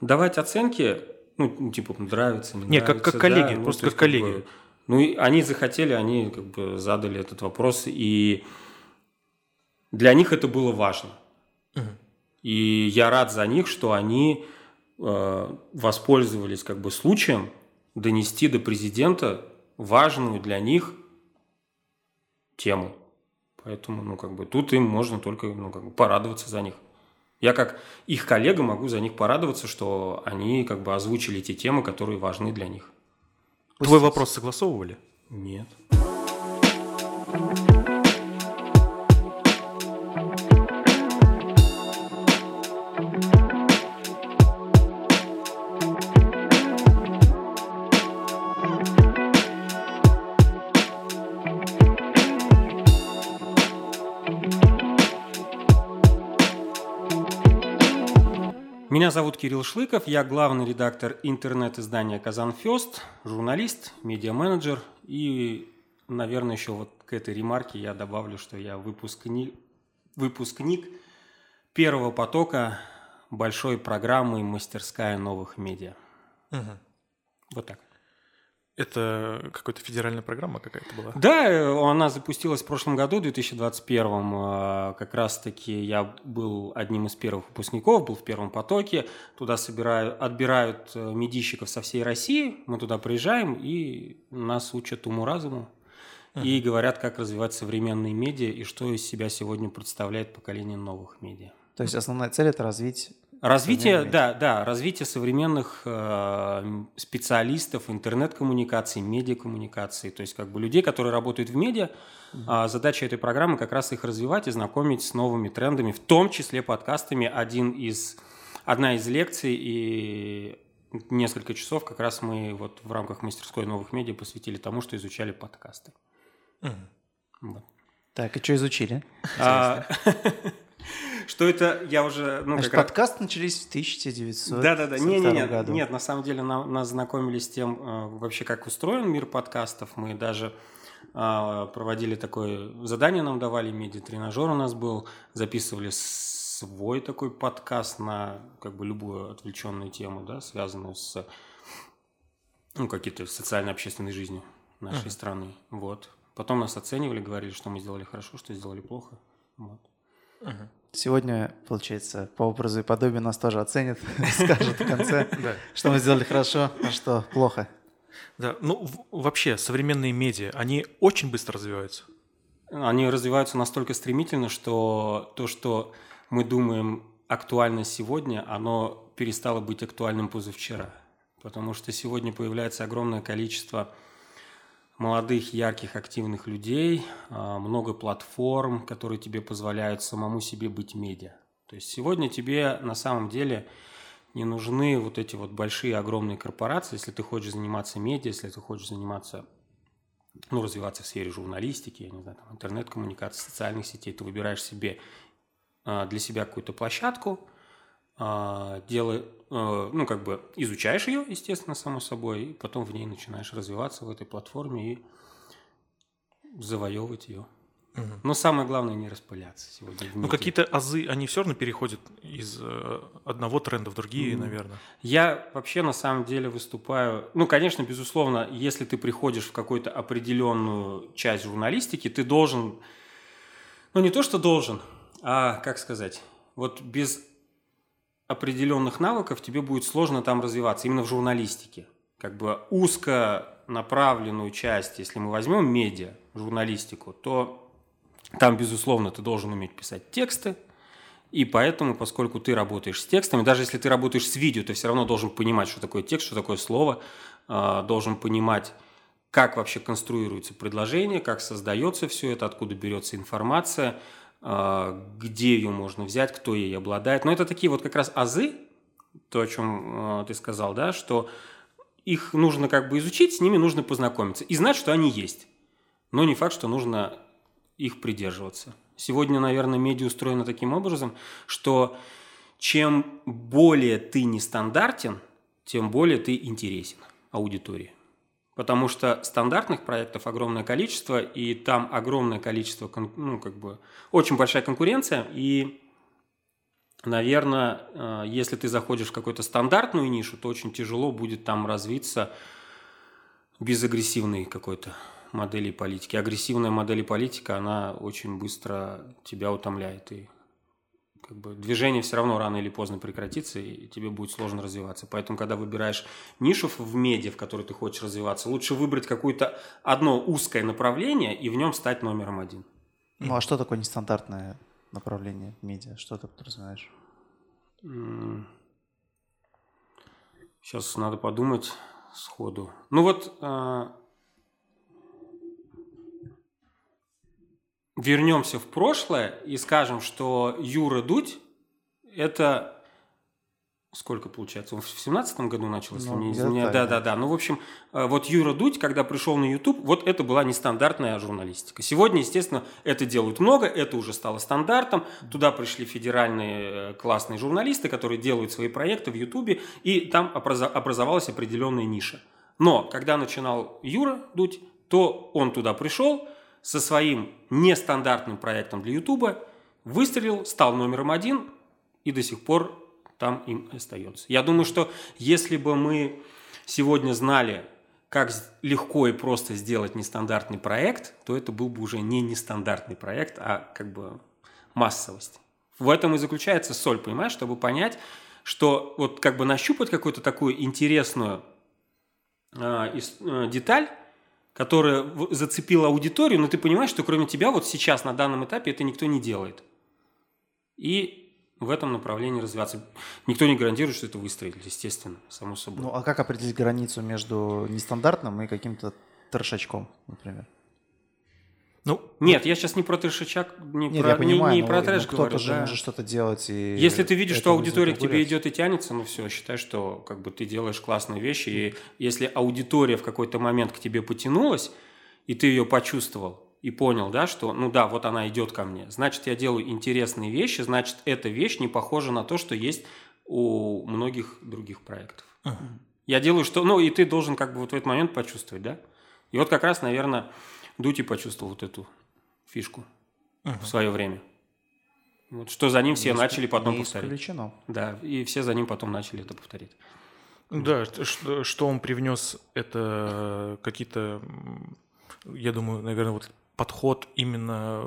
давать оценки, ну, типа, нравится, не, не нравится. как, как коллеги, да, просто ну, как коллеги. Как бы, ну, и они захотели, они как бы задали этот вопрос, и для них это было важно. Угу. И я рад за них, что они э, воспользовались как бы случаем донести до президента важную для них тему. Поэтому, ну, как бы тут им можно только ну, как бы порадоваться за них. Я как их коллега могу за них порадоваться, что они как бы озвучили те темы, которые важны для них. Твой вопрос согласовывали? Нет. Меня зовут Кирилл Шлыков, я главный редактор интернет-издания «Казанфест», журналист, медиа-менеджер и, наверное, еще вот к этой ремарке я добавлю, что я выпускник, выпускник первого потока большой программы «Мастерская новых медиа». Угу. Вот так. Это какая-то федеральная программа какая-то была? Да, она запустилась в прошлом году, в 2021. Как раз-таки я был одним из первых выпускников, был в первом потоке. Туда собирают, отбирают э, медийщиков со всей России. Мы туда приезжаем, и нас учат уму-разуму. Uh-huh. И говорят, как развивать современные медиа и что из себя сегодня представляет поколение новых медиа. То есть основная цель – это развить Развитие, да, да, развитие современных э, специалистов интернет-коммуникаций, медиакоммуникаций, то есть как бы людей, которые работают в медиа. Mm-hmm. А задача этой программы как раз их развивать и знакомить с новыми трендами, в том числе подкастами. Один из, одна из лекций и несколько часов как раз мы вот в рамках мастерской новых медиа посвятили тому, что изучали подкасты. Mm-hmm. Вот. Так, и что изучили? Что это я уже... Ну, Значит, как подкаст раз... начались в 1900 Да, да, да. Не, не, нет, году. нет, на самом деле на, нас знакомились с тем, э, вообще как устроен мир подкастов. Мы даже э, проводили такое задание, нам давали медиа-тренажер у нас был, записывали свой такой подкаст на как бы любую отвлеченную тему, да, связанную с ну, какие-то социально-общественной жизнью нашей uh-huh. страны. Вот. Потом нас оценивали, говорили, что мы сделали хорошо, что сделали плохо. Вот. Uh-huh. Сегодня, получается, по образу и подобию нас тоже оценят, скажут в конце, что мы сделали хорошо, а что плохо. Да, ну вообще современные медиа, они очень быстро развиваются. Они развиваются настолько стремительно, что то, что мы думаем актуально сегодня, оно перестало быть актуальным позавчера. Потому что сегодня появляется огромное количество молодых, ярких, активных людей, а, много платформ, которые тебе позволяют самому себе быть медиа. То есть сегодня тебе на самом деле не нужны вот эти вот большие, огромные корпорации, если ты хочешь заниматься медиа, если ты хочешь заниматься, ну, развиваться в сфере журналистики, я не знаю, интернет-коммуникации, социальных сетей, ты выбираешь себе а, для себя какую-то площадку, делаешь Э, ну, как бы изучаешь ее, естественно, само собой, и потом в ней начинаешь развиваться в этой платформе и завоевывать ее. Угу. Но самое главное не распыляться сегодня. Ну, какие-то азы, они все равно переходят из э, одного тренда в другие, mm. наверное. Я вообще на самом деле выступаю. Ну, конечно, безусловно, если ты приходишь в какую-то определенную часть журналистики, ты должен. Ну, не то, что должен, а как сказать, вот без определенных навыков тебе будет сложно там развиваться, именно в журналистике. Как бы узко направленную часть, если мы возьмем медиа, журналистику, то там, безусловно, ты должен уметь писать тексты, и поэтому, поскольку ты работаешь с текстами, даже если ты работаешь с видео, ты все равно должен понимать, что такое текст, что такое слово, а, должен понимать, как вообще конструируется предложение, как создается все это, откуда берется информация – где ее можно взять, кто ей обладает. Но это такие вот как раз азы, то, о чем а, ты сказал, да, что их нужно как бы изучить, с ними нужно познакомиться и знать, что они есть. Но не факт, что нужно их придерживаться. Сегодня, наверное, медиа устроено таким образом, что чем более ты нестандартен, тем более ты интересен аудитории. Потому что стандартных проектов огромное количество, и там огромное количество, ну, как бы, очень большая конкуренция, и наверное, э, если ты заходишь в какую-то стандартную нишу, то очень тяжело будет там развиться без агрессивной какой-то модели политики. Агрессивная модель политика, она очень быстро тебя утомляет. И как бы движение все равно рано или поздно прекратится, и тебе будет сложно развиваться. Поэтому, когда выбираешь нишу в медиа, в которой ты хочешь развиваться, лучше выбрать какое-то одно узкое направление и в нем стать номером один. Ну а что такое нестандартное направление медиа? Что ты подразумеваешь? Сейчас надо подумать сходу. Ну вот вернемся в прошлое и скажем, что Юра Дудь – это сколько получается? Он в семнадцатом году начал, если ну, мне Да, да, да. Ну, в общем, э, вот Юра Дудь, когда пришел на YouTube, вот это была нестандартная журналистика. Сегодня, естественно, это делают много, это уже стало стандартом. Туда пришли федеральные э, классные журналисты, которые делают свои проекты в YouTube, и там образовалась определенная ниша. Но когда начинал Юра Дудь, то он туда пришел – со своим нестандартным проектом для Ютуба, выстрелил, стал номером один и до сих пор там им остается. Я думаю, что если бы мы сегодня знали, как легко и просто сделать нестандартный проект, то это был бы уже не нестандартный проект, а как бы массовость. В этом и заключается соль, понимаешь, чтобы понять, что вот как бы нащупать какую-то такую интересную э, э, деталь, которая зацепила аудиторию, но ты понимаешь, что кроме тебя вот сейчас на данном этапе это никто не делает. И в этом направлении развиваться. Никто не гарантирует, что это выстрелит, естественно, само собой. Ну а как определить границу между нестандартным и каким-то трешачком, например? Ну, нет, я сейчас не про трешачак, не нет, про, я понимаю, не, не про трэш кто-то говорю. же да. может что-то делать. И Если ты видишь, что аудитория к тебе идет и тянется, ну все, считай, что как бы ты делаешь классные вещи. И если аудитория в какой-то момент к тебе потянулась, и ты ее почувствовал, и понял, да, что, ну да, вот она идет ко мне, значит, я делаю интересные вещи, значит, эта вещь не похожа на то, что есть у многих других проектов. Uh-huh. Я делаю что, ну и ты должен как бы вот в этот момент почувствовать, да. И вот как раз, наверное, Дути почувствовал вот эту фишку uh-huh. в свое время. Вот, что за ним все не начали потом не повторять. Исключено. Да, и все за ним потом начали это повторить. Да, что, что он привнес, это какие-то, я думаю, наверное, вот подход именно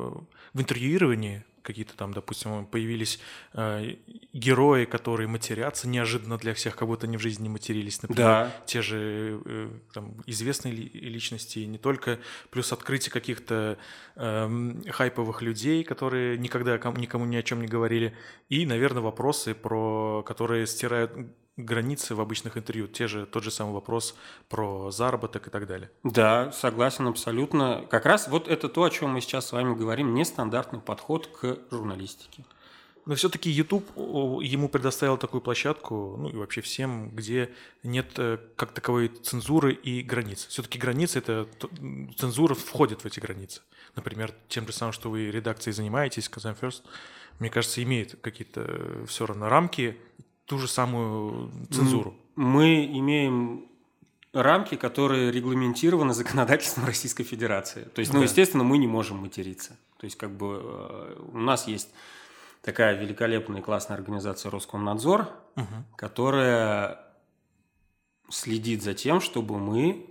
в интервьюировании какие-то там, допустим, появились э, герои, которые матерятся неожиданно для всех, как будто они в жизни не матерились. Например, да. те же э, там, известные ли, личности, не только, плюс открытие каких-то э, хайповых людей, которые никогда никому ни о чем не говорили, и, наверное, вопросы, про которые стирают границы в обычных интервью. Те же, тот же самый вопрос про заработок и так далее. Да, согласен абсолютно. Как раз вот это то, о чем мы сейчас с вами говорим, нестандартный подход к журналистике. Но все-таки YouTube ему предоставил такую площадку, ну и вообще всем, где нет э, как таковой цензуры и границ. Все-таки границы это цензура входит в эти границы. Например, тем же самым, что вы редакцией занимаетесь, Kazan First, мне кажется, имеет какие-то э, все равно рамки, ту же самую цензуру? Мы имеем рамки, которые регламентированы законодательством Российской Федерации. То есть, ну, да. естественно, мы не можем материться. То есть, как бы э, у нас есть такая великолепная и классная организация Роскомнадзор, угу. которая следит за тем, чтобы мы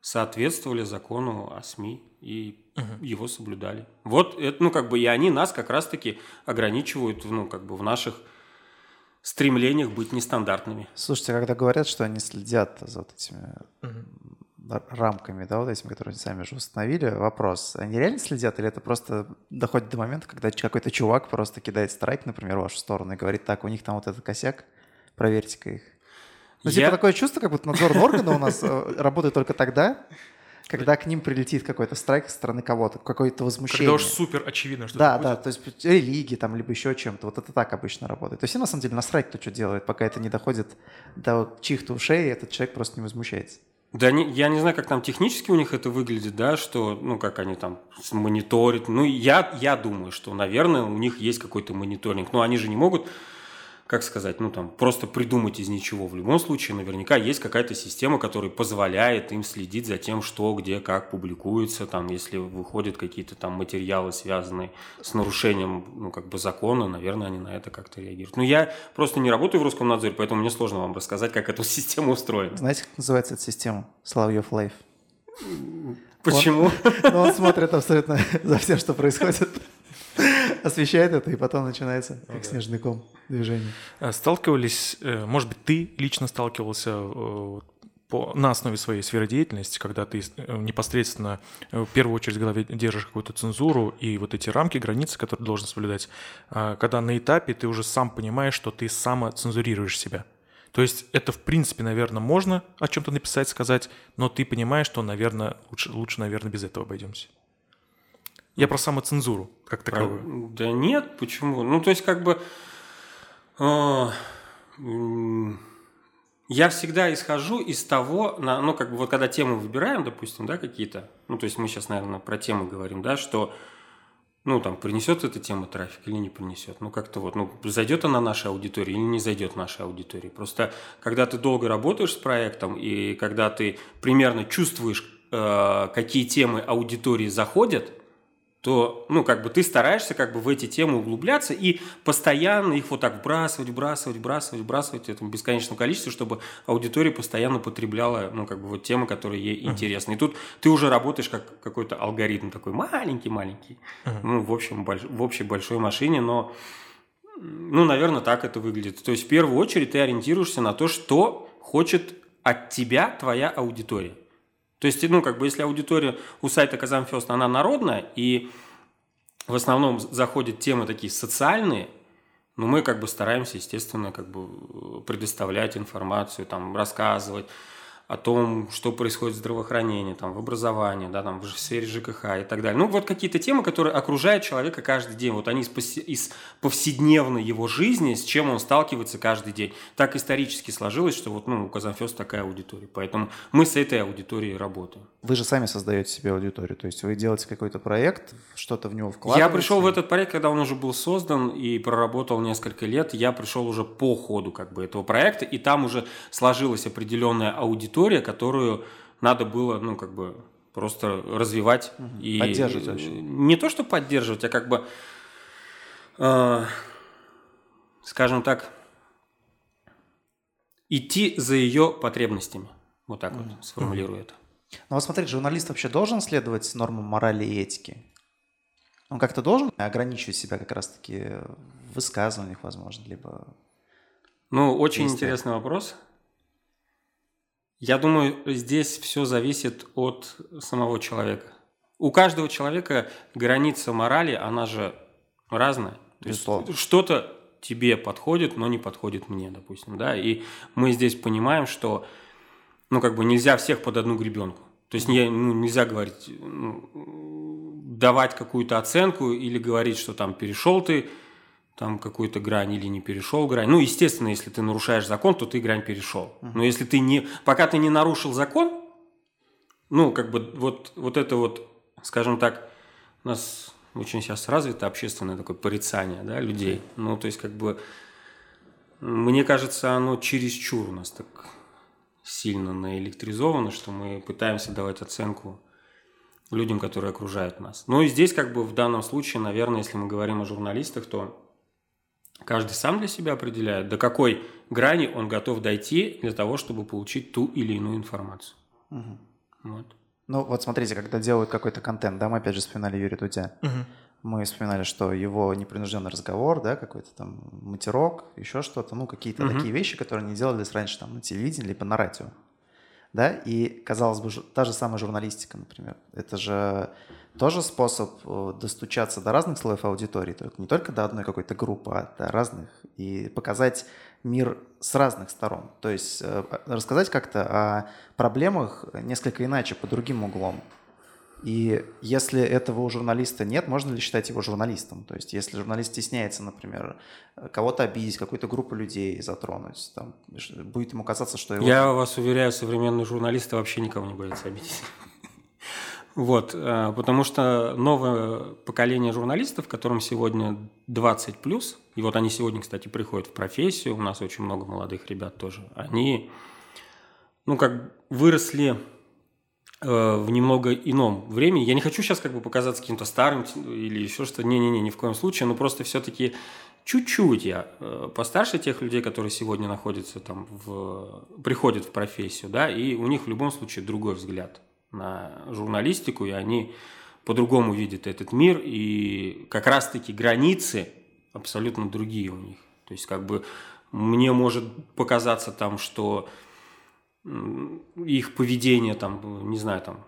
соответствовали закону о СМИ и угу. его соблюдали. Вот это, ну, как бы, и они нас как раз-таки ограничивают, ну, как бы, в наших стремлениях быть нестандартными. Слушайте, когда говорят, что они следят за вот этими угу. рамками, да, вот этими, которые они сами же установили, вопрос, они реально следят или это просто доходит до момента, когда какой-то чувак просто кидает страйк, например, в вашу сторону и говорит, так, у них там вот этот косяк, проверьте-ка их. Ну, типа, Я... типа такое чувство, как будто надзорные органы у нас э, работают только тогда, когда к ним прилетит какой-то страйк со стороны кого-то, какое-то возмущение. Когда уж супер очевидно, что Да, да, то есть религии там, либо еще чем-то. Вот это так обычно работает. То есть на самом деле насрать, кто что делает, пока это не доходит до чьих-то ушей, этот человек просто не возмущается. Да, не, я не знаю, как там технически у них это выглядит, да, что, ну, как они там мониторят. Ну, я, я думаю, что, наверное, у них есть какой-то мониторинг. Но они же не могут как сказать, ну там просто придумать из ничего. В любом случае, наверняка есть какая-то система, которая позволяет им следить за тем, что, где, как публикуется, там, если выходят какие-то там материалы, связанные с нарушением, ну, как бы закона, наверное, они на это как-то реагируют. Но я просто не работаю в Роскомнадзоре, поэтому мне сложно вам рассказать, как эта система устроена. Знаете, как называется эта система? Соловьев Live. Почему? Он, ну, он смотрит абсолютно за всем, что происходит освещает это, и потом начинается как снежный ком движение. А сталкивались, э, может быть, ты лично сталкивался э, по, на основе своей сферы деятельности, когда ты э, непосредственно в первую очередь в голове держишь какую-то цензуру и вот эти рамки, границы, которые ты должен соблюдать, а когда на этапе ты уже сам понимаешь, что ты самоцензурируешь себя. То есть это, в принципе, наверное, можно о чем-то написать, сказать, но ты понимаешь, что, наверное, лучше, лучше наверное, без этого обойдемся. Я про самоцензуру как таковую. Да нет, почему? Ну, то есть, как бы... Э, я всегда исхожу из того, на, ну, как бы, вот когда темы выбираем, допустим, да, какие-то, ну, то есть мы сейчас, наверное, про темы говорим, да, что, ну, там, принесет эта тема трафик или не принесет, ну, как-то вот, ну, зайдет она нашей аудитории или не зайдет нашей аудитории. Просто, когда ты долго работаешь с проектом и когда ты примерно чувствуешь, э, какие темы аудитории заходят, то, ну, как бы ты стараешься как бы в эти темы углубляться и постоянно их вот так вбрасывать, вбрасывать, вбрасывать, вбрасывать этому бесконечном количестве, чтобы аудитория постоянно потребляла, ну, как бы вот темы, которые ей uh-huh. интересны. И тут ты уже работаешь как какой-то алгоритм такой маленький-маленький, uh-huh. ну, в общем, больш... в общей большой машине, но, ну, наверное, так это выглядит. То есть в первую очередь ты ориентируешься на то, что хочет от тебя твоя аудитория. То есть, ну, как бы, если аудитория у сайта Казамфест, она народная, и в основном заходят темы такие социальные, но мы как бы стараемся, естественно, как бы предоставлять информацию, там, рассказывать, о том, что происходит в здравоохранении, там, в образовании, да, там, в сфере ЖКХ и так далее. Ну, вот какие-то темы, которые окружают человека каждый день. Вот они из, из повседневной его жизни, с чем он сталкивается каждый день. Так исторически сложилось, что вот, ну, у Казанфест такая аудитория. Поэтому мы с этой аудиторией работаем. Вы же сами создаете себе аудиторию, то есть вы делаете какой-то проект, что-то в него вкладываете? Я пришел в этот проект, когда он уже был создан и проработал несколько лет. Я пришел уже по ходу как бы этого проекта, и там уже сложилась определенная аудитория, аудитория, которую надо было, ну, как бы просто развивать угу. и поддерживать вообще. Не то, что поддерживать, а как бы, э, скажем так, идти за ее потребностями. Вот так угу. вот сформулирую это. Ну вот смотрите, журналист вообще должен следовать нормам морали и этики? Он как-то должен ограничивать себя как раз-таки в высказываниях, возможно, либо... Ну, очень интересный вопрос. Я думаю, здесь все зависит от самого человека. У каждого человека граница морали, она же разная. То есть что-то тебе подходит, но не подходит мне, допустим, да. И мы здесь понимаем, что, ну, как бы нельзя всех под одну гребенку. То есть не, ну, нельзя говорить, ну, давать какую-то оценку или говорить, что там перешел ты там какую-то грань или не перешел грань. Ну, естественно, если ты нарушаешь закон, то ты грань перешел. Но если ты не... Пока ты не нарушил закон, ну, как бы вот, вот это вот, скажем так, у нас очень сейчас развито общественное такое порицание да, людей. Ну, то есть, как бы, мне кажется, оно чересчур у нас так сильно наэлектризовано, что мы пытаемся давать оценку людям, которые окружают нас. Ну и здесь, как бы в данном случае, наверное, если мы говорим о журналистах, то Каждый сам для себя определяет, до какой грани он готов дойти для того, чтобы получить ту или иную информацию. Угу. Вот. Ну вот смотрите, когда делают какой-то контент, да, мы опять же вспоминали Юрия Дудя. Угу. Мы вспоминали, что его непринужденный разговор, да, какой-то там матерок, еще что-то, ну какие-то угу. такие вещи, которые не делались раньше там на телевидении либо на радио. Да, и казалось бы, та же самая журналистика, например. Это же тоже способ э, достучаться до разных слоев аудитории, только не только до одной какой-то группы, а до разных, и показать мир с разных сторон. То есть э, рассказать как-то о проблемах несколько иначе, по другим углом. И если этого у журналиста нет, можно ли считать его журналистом? То есть если журналист стесняется, например, кого-то обидеть, какую-то группу людей затронуть, там, будет ему казаться, что его... Я вас уверяю, современные журналисты вообще никого не боятся обидеть. Вот, э, потому что новое поколение журналистов, которым сегодня 20 плюс, и вот они сегодня, кстати, приходят в профессию, у нас очень много молодых ребят тоже, они, ну, как выросли в немного ином времени. Я не хочу сейчас как бы показаться каким-то старым или еще что-то. Не-не-не, ни в коем случае. Но просто все-таки чуть-чуть я э, постарше тех людей, которые сегодня находятся там в... приходят в профессию, да, и у них в любом случае другой взгляд на журналистику, и они по-другому видят этот мир, и как раз-таки границы абсолютно другие у них. То есть как бы мне может показаться там, что их поведение там, не знаю, там,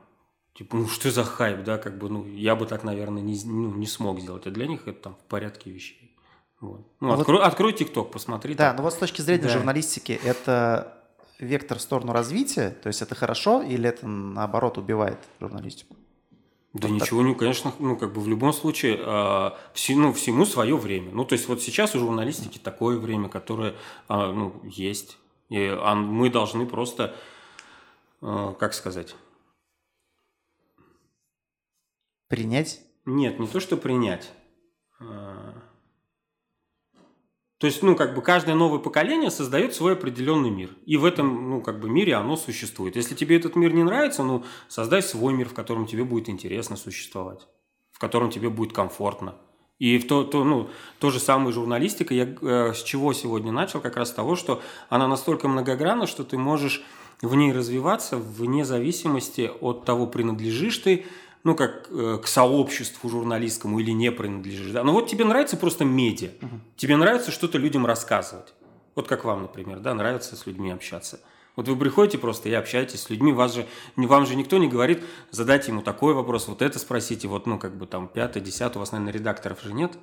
типа, ну что за хайп, да, как бы, ну, я бы так, наверное, не, ну, не смог сделать, а для них это там в порядке вещей. Вот. Ну, открой, вот, открой TikTok, посмотри. Да, там. но вот с точки зрения да. журналистики, это вектор в сторону развития, то есть это хорошо или это наоборот убивает журналистику? Да вот ничего, так. не, конечно, ну как бы в любом случае э, а, все, ну, всему свое время. Ну то есть вот сейчас у журналистики такое время, которое э, ну, есть. И мы должны просто, э, как сказать? Принять? Нет, не то, что принять. То есть, ну, как бы каждое новое поколение создает свой определенный мир. И в этом, ну, как бы мире оно существует. Если тебе этот мир не нравится, ну, создай свой мир, в котором тебе будет интересно существовать, в котором тебе будет комфортно. И в то, то, ну, то же самое журналистика. Я э, с чего сегодня начал? Как раз с того, что она настолько многогранна, что ты можешь в ней развиваться вне зависимости от того, принадлежишь ты ну, как э, к сообществу журналистскому или не принадлежишь. Да? Но вот тебе нравится просто медиа. Угу. Тебе нравится что-то людям рассказывать. Вот как вам, например, да, нравится с людьми общаться. Вот вы приходите просто и общаетесь с людьми, вас же, вам же никто не говорит, задайте ему такой вопрос, вот это спросите, вот, ну, как бы там, пятое, десятое, у вас, наверное, редакторов же нет?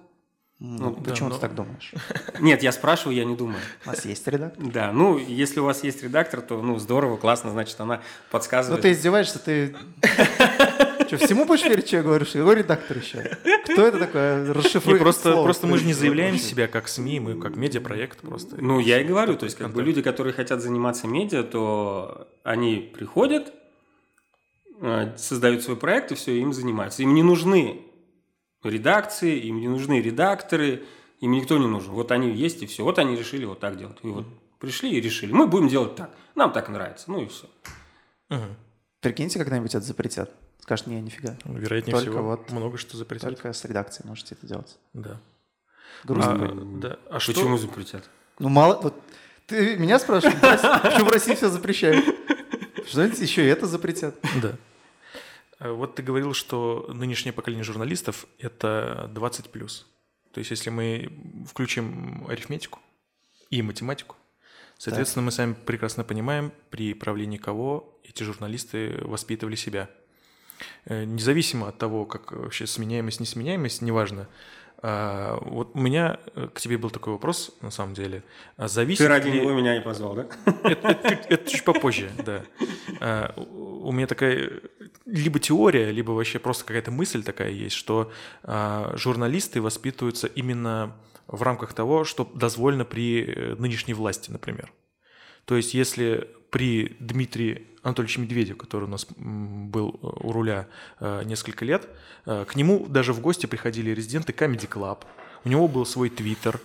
Ну, Почему да, ты но... так думаешь? Нет, я спрашиваю, я не думаю. У вас есть редактор? Да, ну, если у вас есть редактор, то, ну, здорово, классно, значит, она подсказывает. Ну, ты издеваешься, ты... Что, всему будешь верить, что я говорю? Что какой редактор еще? Кто это такое? Расшифруй просто, слово, просто мы же не заявляем себя как СМИ, мы как медиапроект просто. Ну, я и говорю, то есть как бы люди, которые хотят заниматься медиа, то они приходят, э, создают свой проект и все, им занимаются. Им не нужны редакции, им не нужны редакторы, им никто не нужен. Вот они есть и все. Вот они решили вот так делать. И вот пришли и решили. Мы будем делать так. Нам так нравится. Ну и все. Угу. Прикиньте, когда-нибудь это запретят. Скажешь, не, нифига. Вероятнее только всего, вот много что запретят. Только с редакцией можете это делать. Да. Грустно. А, да. а что? Почему запретят? Ну, мало... Вот, ты меня спрашиваешь, почему в России все запрещают? Что-нибудь еще и это запретят. Да. А вот ты говорил, что нынешнее поколение журналистов – это 20+. То есть если мы включим арифметику и математику, соответственно, так. мы сами прекрасно понимаем, при правлении кого эти журналисты воспитывали себя – независимо от того, как вообще сменяемость, несменяемость, неважно. А, вот у меня э, к тебе был такой вопрос, на самом деле. А зависит Ты ради ли... него меня не позвал, да? Это, это, это чуть попозже, да. А, у меня такая либо теория, либо вообще просто какая-то мысль такая есть, что журналисты воспитываются именно в рамках того, что дозволено при э, нынешней власти, например. То есть если при Дмитрии Анатольевиче Медведеве, который у нас был э, у руля э, несколько лет, э, к нему даже в гости приходили резиденты Comedy Club. У него был свой твиттер.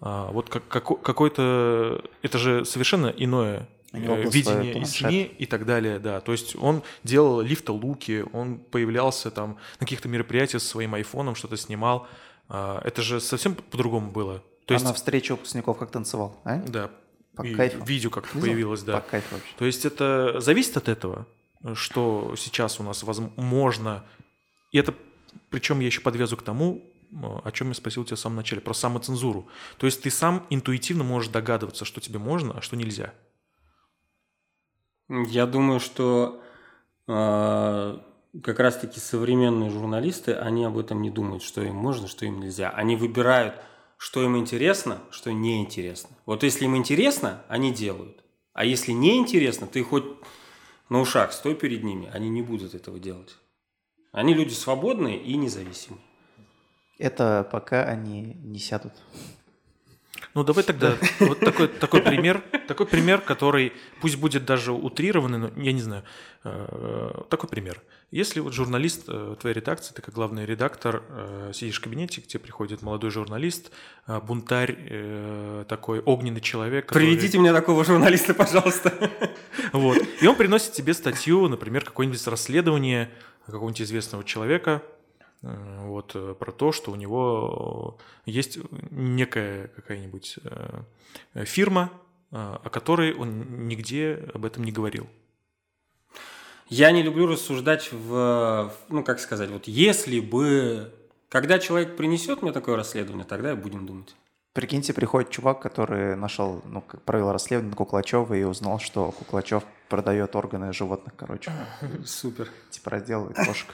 А, вот как, какой-то... Это же совершенно иное видение и СМИ и так далее, да. То есть он делал лифта-луки, он появлялся там на каких-то мероприятиях со своим айфоном, что-то снимал. А, это же совсем по-другому было. То а есть... на встрече выпускников как танцевал, а? Да, по и кайфу. видео как-то появилось, да. По кайфу вообще. То есть это зависит от этого, что сейчас у нас возможно, и это, причем я еще подвязу к тому, о чем я спросил тебя в самом начале, про самоцензуру. То есть ты сам интуитивно можешь догадываться, что тебе можно, а что нельзя. Я думаю, что э, как раз-таки современные журналисты, они об этом не думают, что им можно, что им нельзя. Они выбирают что им интересно, что неинтересно. Вот если им интересно, они делают. А если не интересно, ты хоть на ушах стой перед ними, они не будут этого делать. Они люди свободные и независимые. Это пока они не сядут. Ну, давай тогда вот такой, такой пример, такой пример, который пусть будет даже утрированный, но я не знаю, э, такой пример. Если вот журналист э, твоей редакции, ты как главный редактор, э, сидишь в кабинете, где приходит молодой журналист, бунтарь, такой огненный человек. Который... Приведите мне такого журналиста, пожалуйста. Вот. И он приносит тебе статью, например, какое-нибудь расследование какого-нибудь известного человека, вот, э, про то, что у него есть некая какая-нибудь э, фирма, о которой он нигде об этом не говорил. Я не люблю рассуждать в, ну как сказать, вот если бы, когда человек принесет мне такое расследование, тогда и будем думать. Прикиньте, приходит чувак, который нашел, ну, как провел расследование на Куклачева и узнал, что Куклачев продает органы животных, короче. Супер. Типа разделывает кошек.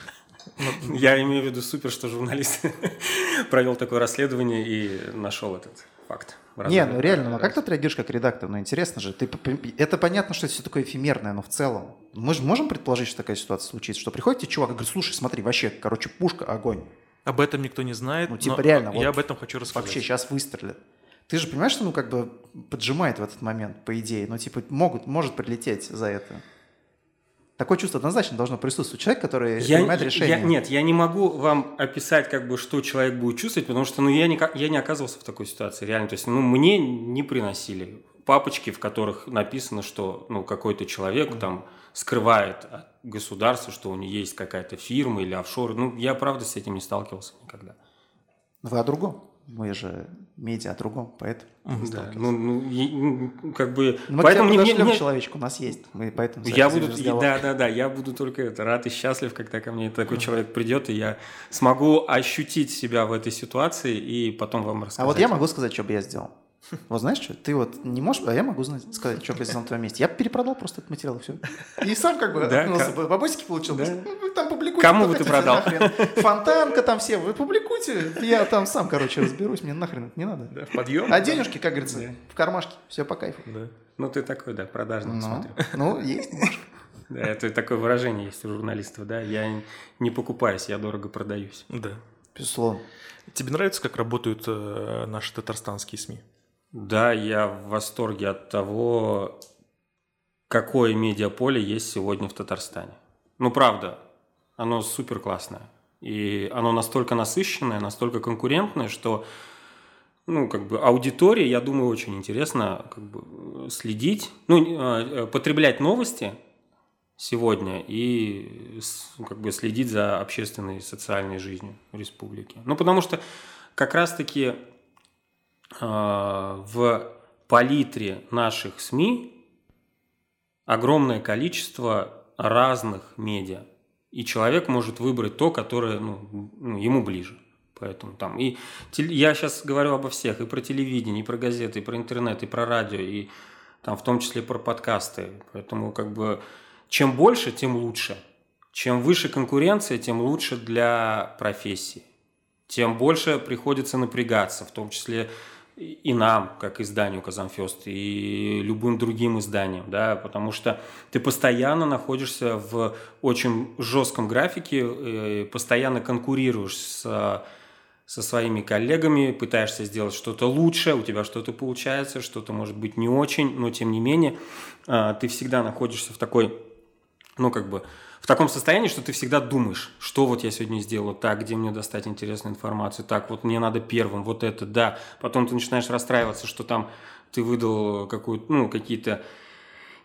Ну, я имею в виду супер, что журналист провел такое расследование и нашел этот факт. Не, ну реально, ну как ты отреагируешь как редактор? Ну интересно же, ты, это понятно, что это все такое эфемерное, но в целом. Мы же можем предположить, что такая ситуация случится, что приходит тебе чувак и говорит, слушай, смотри, вообще, короче, пушка, огонь. Об этом никто не знает, ну, типа, реально, я вот об этом хочу рассказать. Вообще сейчас выстрелят. Ты же понимаешь, что ну как бы поджимает в этот момент, по идее, ну типа могут, может прилететь за это. Такое чувство однозначно должно присутствовать. Человек, который я, принимает решение. Я, нет, я не могу вам описать, как бы, что человек будет чувствовать, потому что ну, я, не, я не оказывался в такой ситуации, реально. То есть, ну, мне не приносили папочки, в которых написано, что ну, какой-то человек mm-hmm. там скрывает от государства, что у него есть какая-то фирма или офшор. Ну, я, правда, с этим не сталкивался никогда. Вы о другом? Мы же медиа о другом, поэтому да, ну, ну, ну, как бы... Мы поэтому мне, мне, человечек у нас есть, мы поэтому... Я буду, да, да, да, я буду только это, рад и счастлив, когда ко мне такой человек придет, и я смогу ощутить себя в этой ситуации и потом вам рассказать. А вот я могу сказать, что бы я сделал. Вот знаешь что, ты вот не можешь, а я могу сказать, что бы сделал на твоем месте. Я перепродал просто этот материал, все. И сам как бы да, как... бабосики получил. Да. Ну, там публикуйте. Кому бы ты продал? Нахрен. Фонтанка там все, вы публикуйте. Я там сам, короче, разберусь, мне нахрен это не надо. Да, в подъем. А денежки, как говорится, да. в кармашке, все по кайфу. Да. Ну ты такой, да, продажный, ну, смотрю. Ну, есть. Да, это такое выражение есть у журналистов, да, я не покупаюсь, я дорого продаюсь. Да. Безусловно. Тебе нравится, как работают э, наши татарстанские СМИ? Да, я в восторге от того, какое медиаполе есть сегодня в Татарстане. Ну, правда, оно супер классное. И оно настолько насыщенное, настолько конкурентное, что ну, как бы аудитории, я думаю, очень интересно как бы, следить, ну, э, э, потреблять новости сегодня и как бы следить за общественной и социальной жизнью республики. Ну, потому что как раз-таки а, в палитре наших СМИ огромное количество разных медиа. И человек может выбрать то, которое ну, ну, ему ближе. Поэтому там и я сейчас говорю обо всех, и про телевидение, и про газеты, и про интернет, и про радио, и там в том числе про подкасты. Поэтому как бы чем больше, тем лучше. Чем выше конкуренция, тем лучше для профессии. Тем больше приходится напрягаться, в том числе и нам, как изданию Казанфест, и любым другим изданиям, да, потому что ты постоянно находишься в очень жестком графике, э, постоянно конкурируешь с, со своими коллегами, пытаешься сделать что-то лучше, у тебя что-то получается, что-то может быть не очень, но тем не менее а, ты всегда находишься в такой, ну как бы, в таком состоянии, что ты всегда думаешь, что вот я сегодня сделал так, где мне достать интересную информацию, так, вот мне надо первым, вот это, да. Потом ты начинаешь расстраиваться, что там ты выдал какую-то, ну, какие-то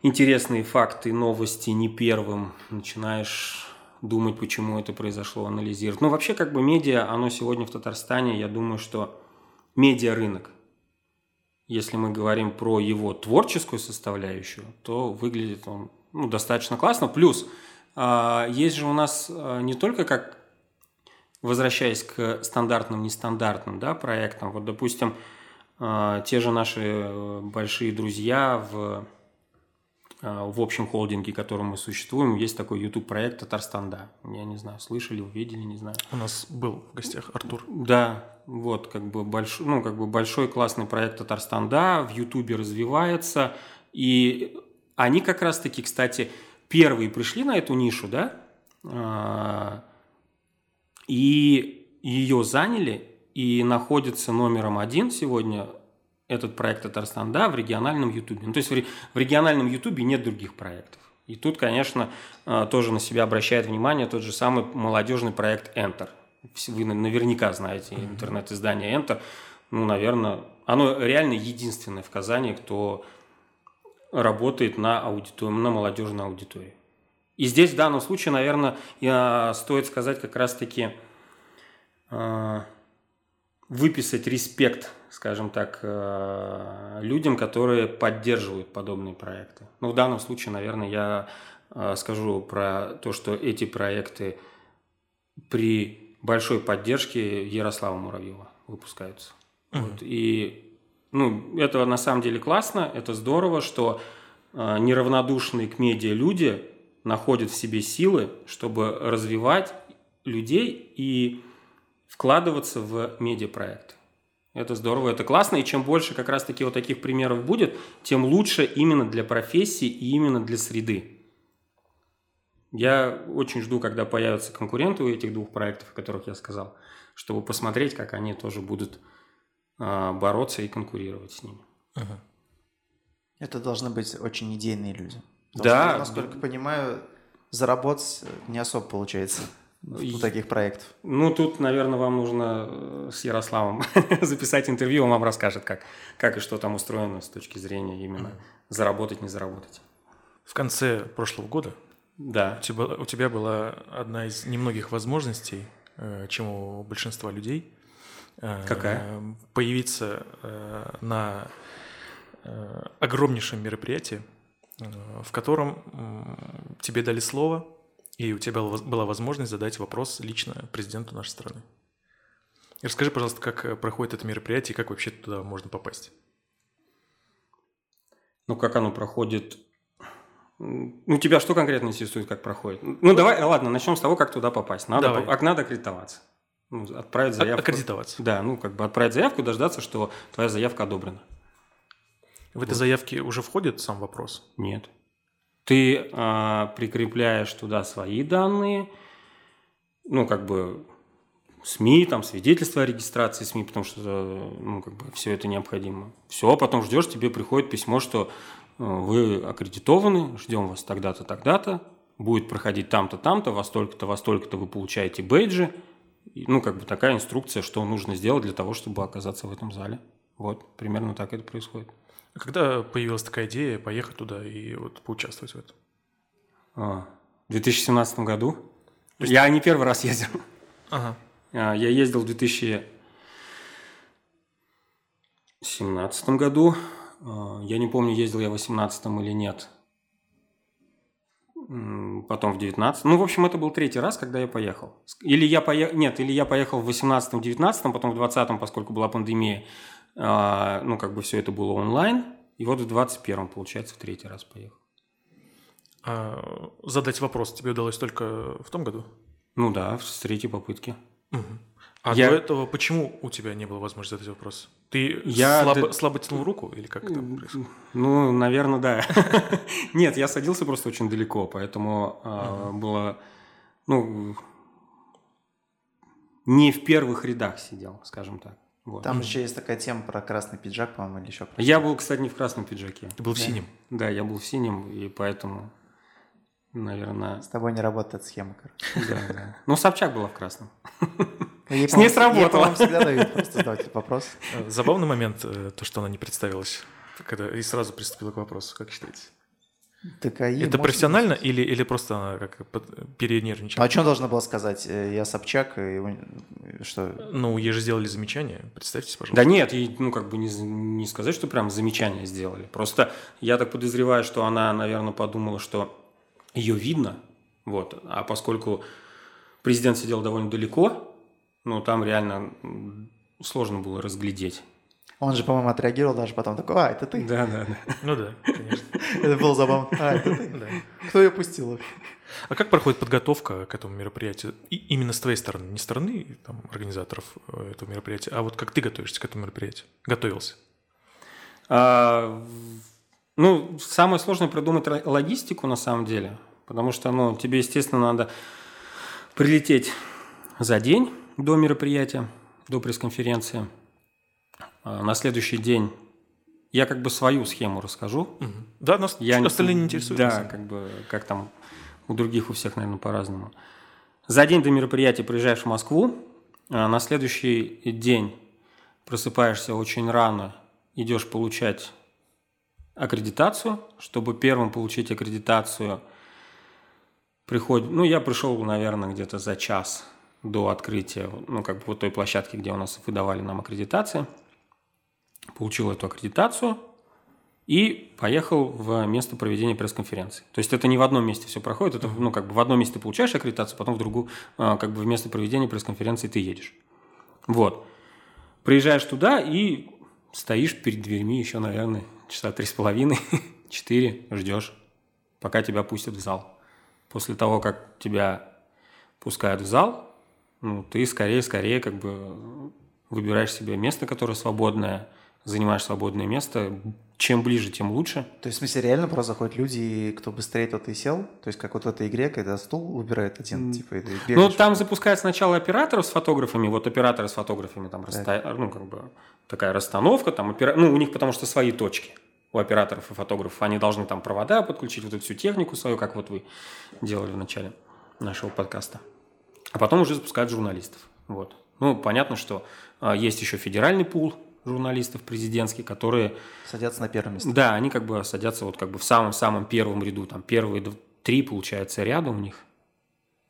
интересные факты, новости не первым, начинаешь думать, почему это произошло, анализировать. Ну, вообще, как бы медиа, оно сегодня в Татарстане, я думаю, что медиа-рынок, если мы говорим про его творческую составляющую, то выглядит он ну, достаточно классно. Плюс есть же у нас а, не только как, возвращаясь к стандартным, нестандартным да, проектам, вот, допустим, а, те же наши э, большие друзья в, в общем холдинге, которым мы существуем, есть такой YouTube-проект «Татарстан, да». Я не знаю, слышали, увидели, не знаю. У нас был в гостях Артур. Да, вот, как бы большой, ну, как бы большой классный проект «Татарстан, да», в Ютубе развивается, и они как раз-таки, кстати, первые пришли на эту нишу, да, а, и ее заняли, и находится номером один сегодня этот проект Татарстан, да, в региональном Ютубе. Ну, то есть в, в региональном Ютубе нет других проектов. И тут, конечно, э, тоже на себя обращает внимание тот же самый молодежный проект Enter. Вы наверняка знаете интернет-издание Enter. Ну, наверное, оно реально единственное в Казани, кто работает на, аудиторию, на молодежную аудиторию. И здесь в данном случае, наверное, стоит сказать как раз-таки э, выписать респект, скажем так, э, людям, которые поддерживают подобные проекты. Ну, в данном случае, наверное, я э, скажу про то, что эти проекты при большой поддержке Ярослава Муравьева выпускаются. Uh-huh. Вот, и ну, это на самом деле классно, это здорово, что э, неравнодушные к медиа люди находят в себе силы, чтобы развивать людей и вкладываться в медиапроекты. Это здорово, это классно, и чем больше как раз-таки вот таких примеров будет, тем лучше именно для профессии и именно для среды. Я очень жду, когда появятся конкуренты у этих двух проектов, о которых я сказал, чтобы посмотреть, как они тоже будут бороться и конкурировать с ними. Ага. Это должны быть очень идейные люди. Потому да. Что, насколько да. понимаю, заработать не особо получается у таких проектов. Ну, тут, наверное, вам нужно э, с Ярославом записать интервью, он вам расскажет, как, как и что там устроено с точки зрения именно заработать, не заработать. В конце прошлого года да. у, тебя, у тебя была одна из немногих возможностей, э, чем у большинства людей – Какая? Появиться э, на э, огромнейшем мероприятии, в котором тебе дали слово, и у тебя была возможность задать вопрос лично президенту нашей страны. расскажи, пожалуйста, как проходит это мероприятие и как вообще туда можно попасть? Ну, как оно проходит? Ну, тебя что конкретно интересует, как проходит? Ну, давай, ладно, начнем с того, как туда попасть. Надо, давай. По, надо аккредитоваться. Ну, отправить заявку. Аккредитоваться. Да, ну, как бы отправить заявку, дождаться, что твоя заявка одобрена. В вот. этой заявке уже входит сам вопрос? Нет. Ты а, прикрепляешь туда свои данные, ну, как бы СМИ, там, свидетельство о регистрации СМИ, потому что, ну, как бы все это необходимо. Все, потом ждешь, тебе приходит письмо, что э, вы аккредитованы, ждем вас тогда-то, тогда-то, будет проходить там-то, там-то, во столько-то, во столько-то вы получаете бейджи – ну, как бы такая инструкция, что нужно сделать для того, чтобы оказаться в этом зале. Вот, примерно так это происходит. А когда появилась такая идея поехать туда и вот поучаствовать в этом? А, в 2017 году. Есть... Я не первый раз ездил. Ага. А, я ездил в 2017 году. А, я не помню, ездил я в 2018 или нет потом в 19 Ну, в общем, это был третий раз, когда я поехал. Или я поехал... Нет, или я поехал в 18-19, потом в 20-м, поскольку была пандемия, а, ну, как бы все это было онлайн. И вот в 21-м, получается, в третий раз поехал. А задать вопрос тебе удалось только в том году? Ну да, с третьей попытки. Угу. А я... до этого почему у тебя не было возможности задать вопрос? Ты я слабо, д... слабо тянул руку или как это происходит? Ну, наверное, да. Нет, я садился просто очень далеко, поэтому uh было, ну, не в первых рядах сидел, скажем так. Вот. Там еще есть такая тема про красный пиджак, по-моему, или еще. Я был, кстати, не в красном пиджаке. Ты был в синем? Да, я был в синем, и поэтому, наверное... С тобой не работает схема, короче. Да, да. Ну, Собчак была в красном. Ей, С ней сработало. Всегда дают просто задавать вопрос. Э, забавный момент, э, то, что она не представилась, когда и сразу приступила к вопросу, как считаете? Так, а Это профессионально или, или просто она как перенервничала? А что она должна была сказать? Э, я Собчак, и что? Ну, ей же сделали замечание, представьте, пожалуйста. Да нет, ей, ну, как бы не, не сказать, что прям замечание сделали. Просто я так подозреваю, что она, наверное, подумала, что ее видно, вот, а поскольку президент сидел довольно далеко, ну, там реально сложно было разглядеть. Он же, по-моему, отреагировал даже потом такой, а, это ты? Да, да, да. Ну да, конечно. Это было забавно. А, это ты? Да. Кто ее пустил вообще? А как проходит подготовка к этому мероприятию? И именно с твоей стороны, не стороны там, организаторов э, этого мероприятия, а вот как ты готовишься к этому мероприятию? Готовился? А, ну, самое сложное придумать логистику на самом деле, потому что, ну, тебе, естественно, надо прилететь за день, до мероприятия, до пресс-конференции. А на следующий день я как бы свою схему расскажу. Угу. Да, нас я остальные не интересуют. Да, как бы, как там у других, у всех, наверное, по-разному. За день до мероприятия приезжаешь в Москву, а на следующий день просыпаешься очень рано, идешь получать аккредитацию. Чтобы первым получить аккредитацию, приходит... Ну, я пришел, наверное, где-то за час до открытия, ну, как бы вот той площадки, где у нас выдавали нам аккредитации – получил эту аккредитацию и поехал в место проведения пресс-конференции. То есть это не в одном месте все проходит, это ну, как бы в одном месте ты получаешь аккредитацию, потом в другую, а, как бы в место проведения пресс-конференции ты едешь. Вот. Приезжаешь туда и стоишь перед дверьми еще, наверное, часа три с половиной, четыре, ждешь, пока тебя пустят в зал. После того, как тебя пускают в зал, ну, ты скорее-скорее как бы выбираешь себе место, которое свободное – занимаешь свободное место. Чем ближе, тем лучше. То есть, в смысле, реально просто заходят люди, и кто быстрее, тот и сел? То есть, как вот в этой игре, когда стул выбирает один, типа, и Ну, там запускают сначала операторов с фотографами, вот операторы с фотографами, там, расста... ну, как бы, такая расстановка, там, опера... ну, у них потому что свои точки у операторов и фотографов. Они должны там провода подключить, вот эту всю технику свою, как вот вы делали в начале нашего подкаста. А потом уже запускают журналистов. Вот. Ну, понятно, что а, есть еще федеральный пул, журналистов президентских, которые... Садятся на первом месте. Да, они как бы садятся вот как бы в самом-самом первом ряду. Там первые три, получается, ряда у них.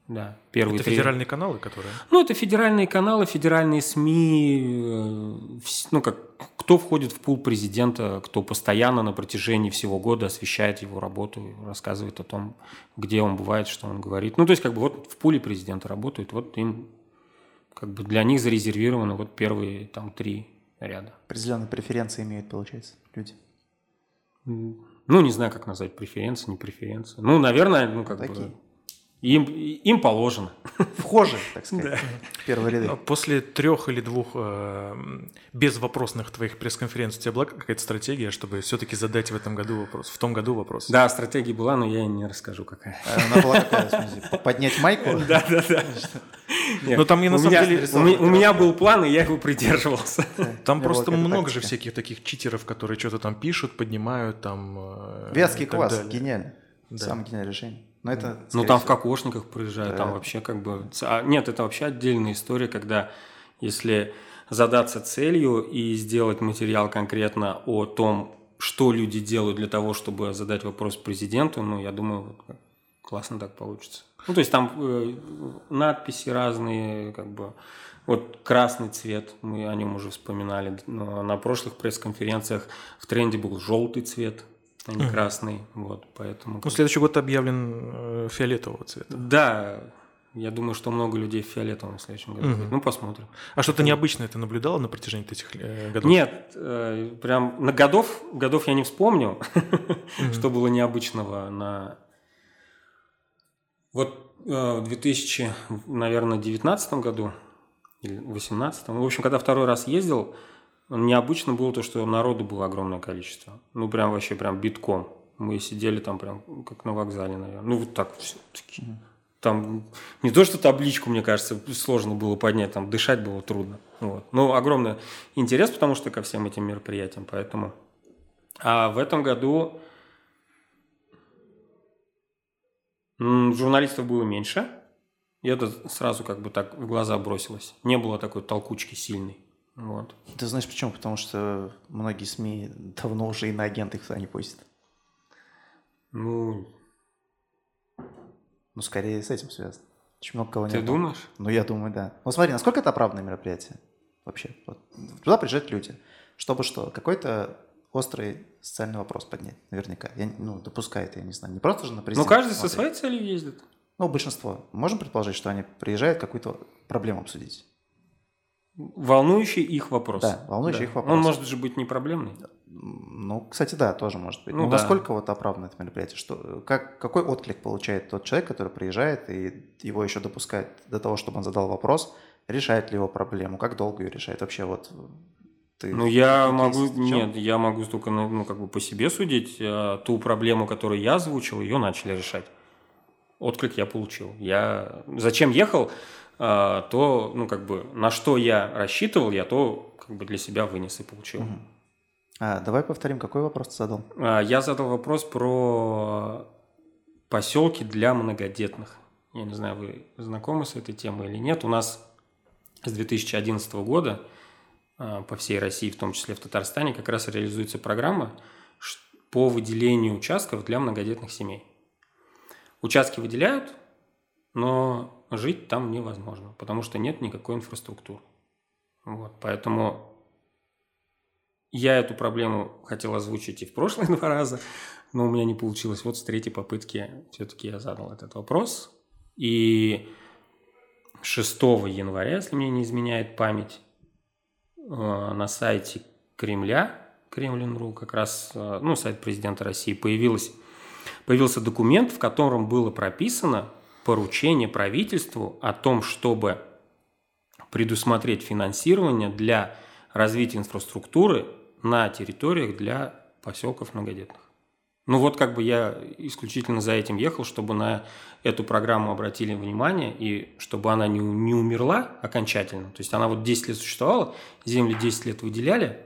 Да, первые это три. федеральные каналы, которые? Ну, это федеральные каналы, федеральные СМИ. Э, ну, как кто входит в пул президента, кто постоянно на протяжении всего года освещает его работу, рассказывает о том, где он бывает, что он говорит. Ну, то есть, как бы вот в пуле президента работают, вот им как бы для них зарезервированы вот первые там три ряда. Определенные преференции имеют, получается, люди. Ну, не знаю, как назвать преференции, не преференции. Ну, наверное, ну, как Такие. бы... Им, им положено. Вхожи, так сказать, да. в первые ряды. После трех или двух э, безвопросных твоих пресс-конференций у тебя была какая-то стратегия, чтобы все-таки задать в этом году вопрос, в том году вопрос? Да, стратегия была, но я не расскажу, какая. А она была какая, поднять майку? Да, да, да. Но ну, там мне на самом деле... У меня был план, и я его придерживался. Там просто много же всяких таких читеров, которые что-то там пишут, поднимают, там... Э, Вятский квас, гениально. Самое гениальное решение. Но это, ну, там всего... в кокошниках проезжают, да. там вообще как бы... А, нет, это вообще отдельная история, когда если задаться целью и сделать материал конкретно о том, что люди делают для того, чтобы задать вопрос президенту, ну, я думаю, классно так получится. Ну, то есть там э, надписи разные, как бы... Вот красный цвет, мы о нем уже вспоминали. Но на прошлых пресс-конференциях в тренде был желтый цвет, а не красный. Вот, поэтому... Ну, следующий год объявлен э, фиолетового цвета. Да, я думаю, что много людей в фиолетовом в следующем году. Угу. Ну, посмотрим. А что-то необычное ты наблюдала на протяжении этих э, годов? Нет, э, прям на годов, годов я не вспомню, что было необычного на... Вот в 2000, наверное, 19 году или 18 в общем, когда второй раз ездил, Необычно было то, что народу было огромное количество. Ну, прям вообще прям битком. Мы сидели там прям как на вокзале, наверное. Ну, вот так все. Там не то, что табличку, мне кажется, сложно было поднять, там дышать было трудно. Вот. Ну, огромный интерес, потому что ко всем этим мероприятиям, поэтому... А в этом году журналистов было меньше, и это сразу как бы так в глаза бросилось. Не было такой толкучки сильной. Вот. Ты знаешь почему? Потому что многие СМИ давно уже и на агенты их туда не пустят. Ну... Ну, скорее с этим связано. Очень много кого Ты нет. думаешь? Ну, я думаю, да. Ну, смотри, насколько это оправданное мероприятие вообще? Вот. Туда приезжают люди, чтобы что? Какой-то острый социальный вопрос поднять, наверняка. Я, ну, допускает, я не знаю. Не просто же на президента Ну, каждый смотреть. со своей целью ездит. Ну, большинство. Можем предположить, что они приезжают какую-то проблему обсудить? Волнующий их вопрос. Да, волнующий да. их вопрос. Он может же быть не проблемный. Ну, кстати, да, тоже может быть. Ну, Но да. насколько вот оправдано это мероприятие? Что, как, какой отклик получает тот человек, который приезжает и его еще допускает до того, чтобы он задал вопрос, решает ли его проблему, как долго ее решает вообще вот ты ну, я могу, нет, я могу только, ну, ну, как бы по себе судить. А ту проблему, которую я озвучил, ее начали решать. Отклик я получил. Я зачем ехал? А, то, ну, как бы, на что я рассчитывал, я то, как бы, для себя вынес и получил. Угу. А, давай повторим, какой вопрос ты задал? А, я задал вопрос про поселки для многодетных. Я не знаю, вы знакомы с этой темой или нет. У нас с 2011 года а, по всей России, в том числе в Татарстане, как раз реализуется программа по выделению участков для многодетных семей. Участки выделяют, но жить там невозможно, потому что нет никакой инфраструктуры. Вот, поэтому я эту проблему хотел озвучить и в прошлые два раза, но у меня не получилось. Вот с третьей попытки все-таки я задал этот вопрос. И 6 января, если мне не изменяет память, э, на сайте Кремля, Кремлин.ру, как раз, э, ну, сайт президента России, появилось, появился документ, в котором было прописано поручение правительству о том, чтобы предусмотреть финансирование для развития инфраструктуры на территориях для поселков многодетных. Ну вот как бы я исключительно за этим ехал, чтобы на эту программу обратили внимание и чтобы она не, не умерла окончательно. То есть она вот 10 лет существовала, земли 10 лет выделяли,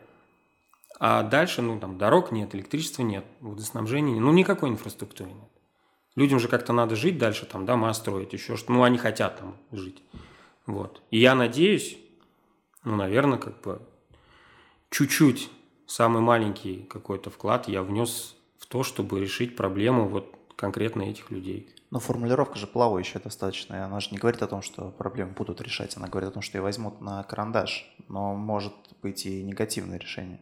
а дальше, ну там дорог нет, электричества нет, водоснабжения нет, ну никакой инфраструктуры нет. Людям же как-то надо жить дальше, там дома строить, еще что Ну они хотят там жить. Вот. И я надеюсь, ну, наверное, как бы чуть-чуть самый маленький какой-то вклад я внес в то, чтобы решить проблему вот конкретно этих людей. Но формулировка же плавающая достаточно, она же не говорит о том, что проблемы будут решать, она говорит о том, что ее возьмут на карандаш, но может быть и негативное решение.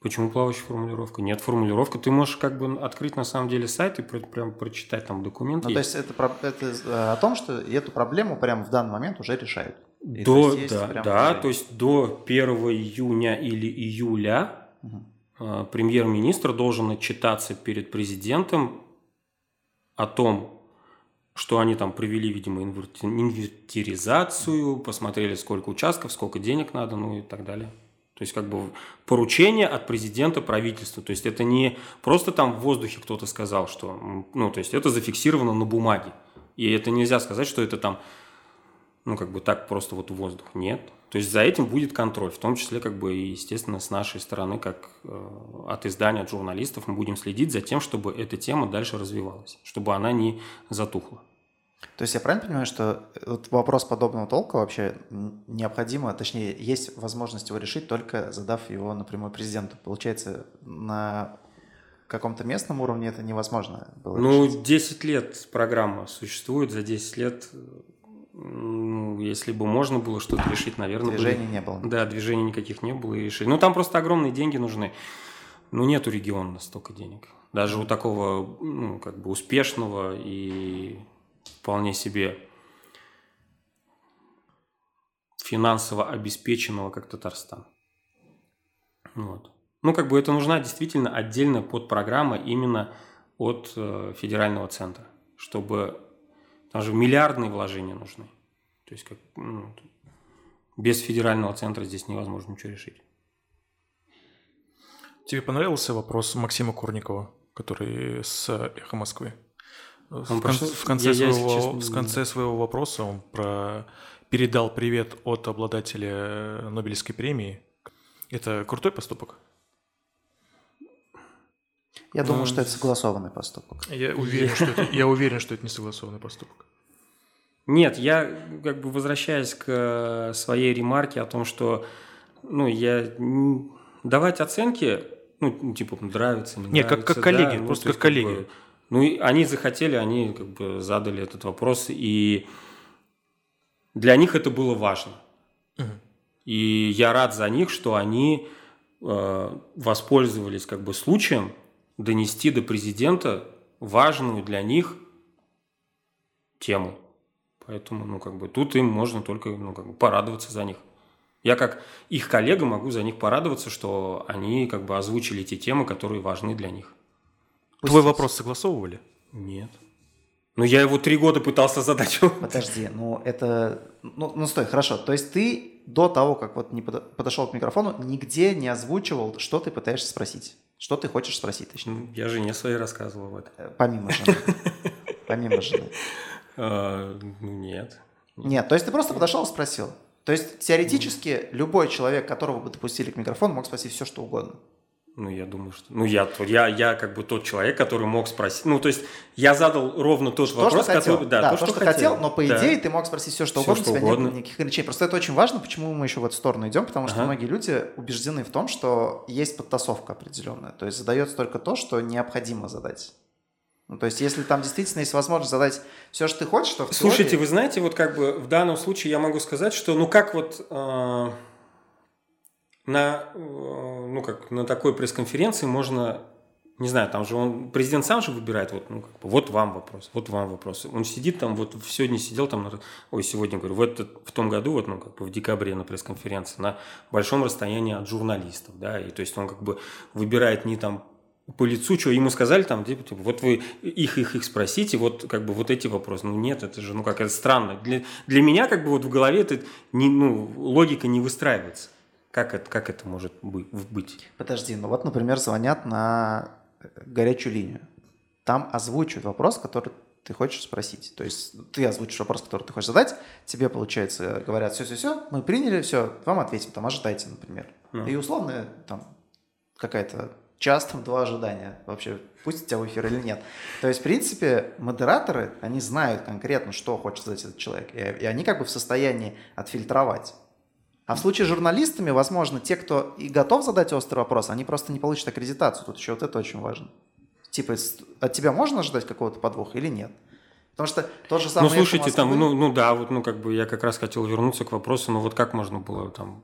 Почему плавающая формулировка? Нет формулировка. Ты можешь как бы открыть на самом деле сайт и прям прочитать там документы. Ну, то есть это, это э, о том, что эту проблему прямо в данный момент уже решают. И до, то да, да, то есть до 1 июня или июля угу. премьер-министр должен отчитаться перед президентом о том, что они там провели, видимо, инвентаризацию, посмотрели, сколько участков, сколько денег надо, ну и так далее. То есть как бы поручение от президента правительству. То есть это не просто там в воздухе кто-то сказал, что, ну, то есть это зафиксировано на бумаге. И это нельзя сказать, что это там, ну, как бы так просто вот в воздух. Нет. То есть за этим будет контроль, в том числе, как бы, и, естественно, с нашей стороны, как э, от издания, от журналистов, мы будем следить за тем, чтобы эта тема дальше развивалась, чтобы она не затухла. То есть я правильно понимаю, что вот вопрос подобного толка вообще необходимо, точнее, есть возможность его решить, только задав его напрямую президенту. Получается, на каком-то местном уровне это невозможно было Ну, решить. 10 лет программа существует, за 10 лет, ну, если бы можно было что-то решить, наверное... Движений были... не было. Да, движений никаких не было и решили. Ну, там просто огромные деньги нужны. Ну, нету региона столько денег. Даже у такого, ну, как бы успешного и вполне себе финансово обеспеченного, как Татарстан. Вот. Ну, как бы это нужна действительно отдельная подпрограмма именно от э, федерального центра, чтобы там же миллиардные вложения нужны. То есть как, ну, без федерального центра здесь невозможно ничего решить. Тебе понравился вопрос Максима Курникова, который с «Эхо Москвы»? В, кон- в, конце, я, своего, я, честно... в конце своего вопроса он про... передал привет от обладателя Нобелевской премии. Это крутой поступок? Я думаю, что это согласованный поступок. Я уверен, что это, я уверен, что это не согласованный поступок. Нет, я как бы возвращаясь к своей ремарке о том, что ну, я давать оценки, ну, типа, нравится, не Нет, нравится. Нет, как, как коллеги, да, ну, просто как коллеги. Как бы, ну, и они захотели, они как бы задали этот вопрос, и для них это было важно. Угу. И я рад за них, что они э, воспользовались как бы случаем донести до президента важную для них тему. Поэтому, ну, как бы тут им можно только, ну, как бы порадоваться за них. Я как их коллега могу за них порадоваться, что они как бы озвучили те темы, которые важны для них. Твой вопрос согласовывали? Нет. Ну, я его три года пытался задать. Подожди, ну это... Ну, ну стой, хорошо. То есть ты до того, как вот не подошел к микрофону, нигде не озвучивал, что ты пытаешься спросить? Что ты хочешь спросить, точнее? Ну, я жене своей рассказывал об этом. Э, помимо жены. Помимо жены. А, ну, нет. Нет, то есть ты просто подошел и спросил. То есть теоретически любой человек, которого бы допустили к микрофону, мог спросить все, что угодно. Ну, я думаю, что... Ну, я, я, я как бы тот человек, который мог спросить... Ну, то есть я задал ровно тот то, вопрос, что хотел. который... Да, да, то, что, что хотел, но по Да. идее ты мог спросить все, что Всё, угодно, что у тебя угодно. нет никаких ограничений. Просто это очень важно, почему мы еще в эту сторону идем, потому что Ага. многие люди убеждены в том, что есть подтасовка определенная. То есть задается только то, что необходимо задать. Ну, то есть, если там действительно есть возможность задать все, что ты хочешь, то в Слушайте, теории- вы знаете, вот как бы в данном случае я могу сказать, что ну как вот э, на, э, ну как, на такой пресс-конференции можно, не знаю, там же он, президент сам же выбирает, вот, ну, как бы, вот вам вопрос, вот вам вопрос. Он сидит там, вот сегодня сидел там, ой, сегодня, говорю, в, этот, в том году, вот, ну, как бы в декабре на пресс-конференции, на большом расстоянии от журналистов, да, и то есть он как бы выбирает не там по лицу, что ему сказали там, типа, типа, вот вы их, их, их спросите, вот как бы вот эти вопросы. Ну нет, это же, ну как, это странно. Для, для меня как бы вот в голове это не, ну, логика не выстраивается. Как это, как это может бы- быть? Подожди, ну вот, например, звонят на э, горячую линию. Там озвучивают вопрос, который ты хочешь спросить. То есть ты озвучишь вопрос, который ты хочешь задать, тебе, получается, говорят, все-все-все, мы приняли, все, вам ответим, там, ожидайте, например. Ну. И условно, там, какая-то час, там, два ожидания. Вообще, пустят тебя в эфир или нет. То есть, в принципе, модераторы, они знают конкретно, что хочет задать этот человек. И, и они как бы в состоянии отфильтровать. А в случае с журналистами, возможно, те, кто и готов задать острый вопрос, они просто не получат аккредитацию. Тут еще вот это очень важно. Типа, от тебя можно ожидать какого-то подвоха или нет? Потому что тот же самый ну «Эхо слушайте, там, Москвы», ну, ну да, вот, ну как бы я как раз хотел вернуться к вопросу, ну вот как можно было там,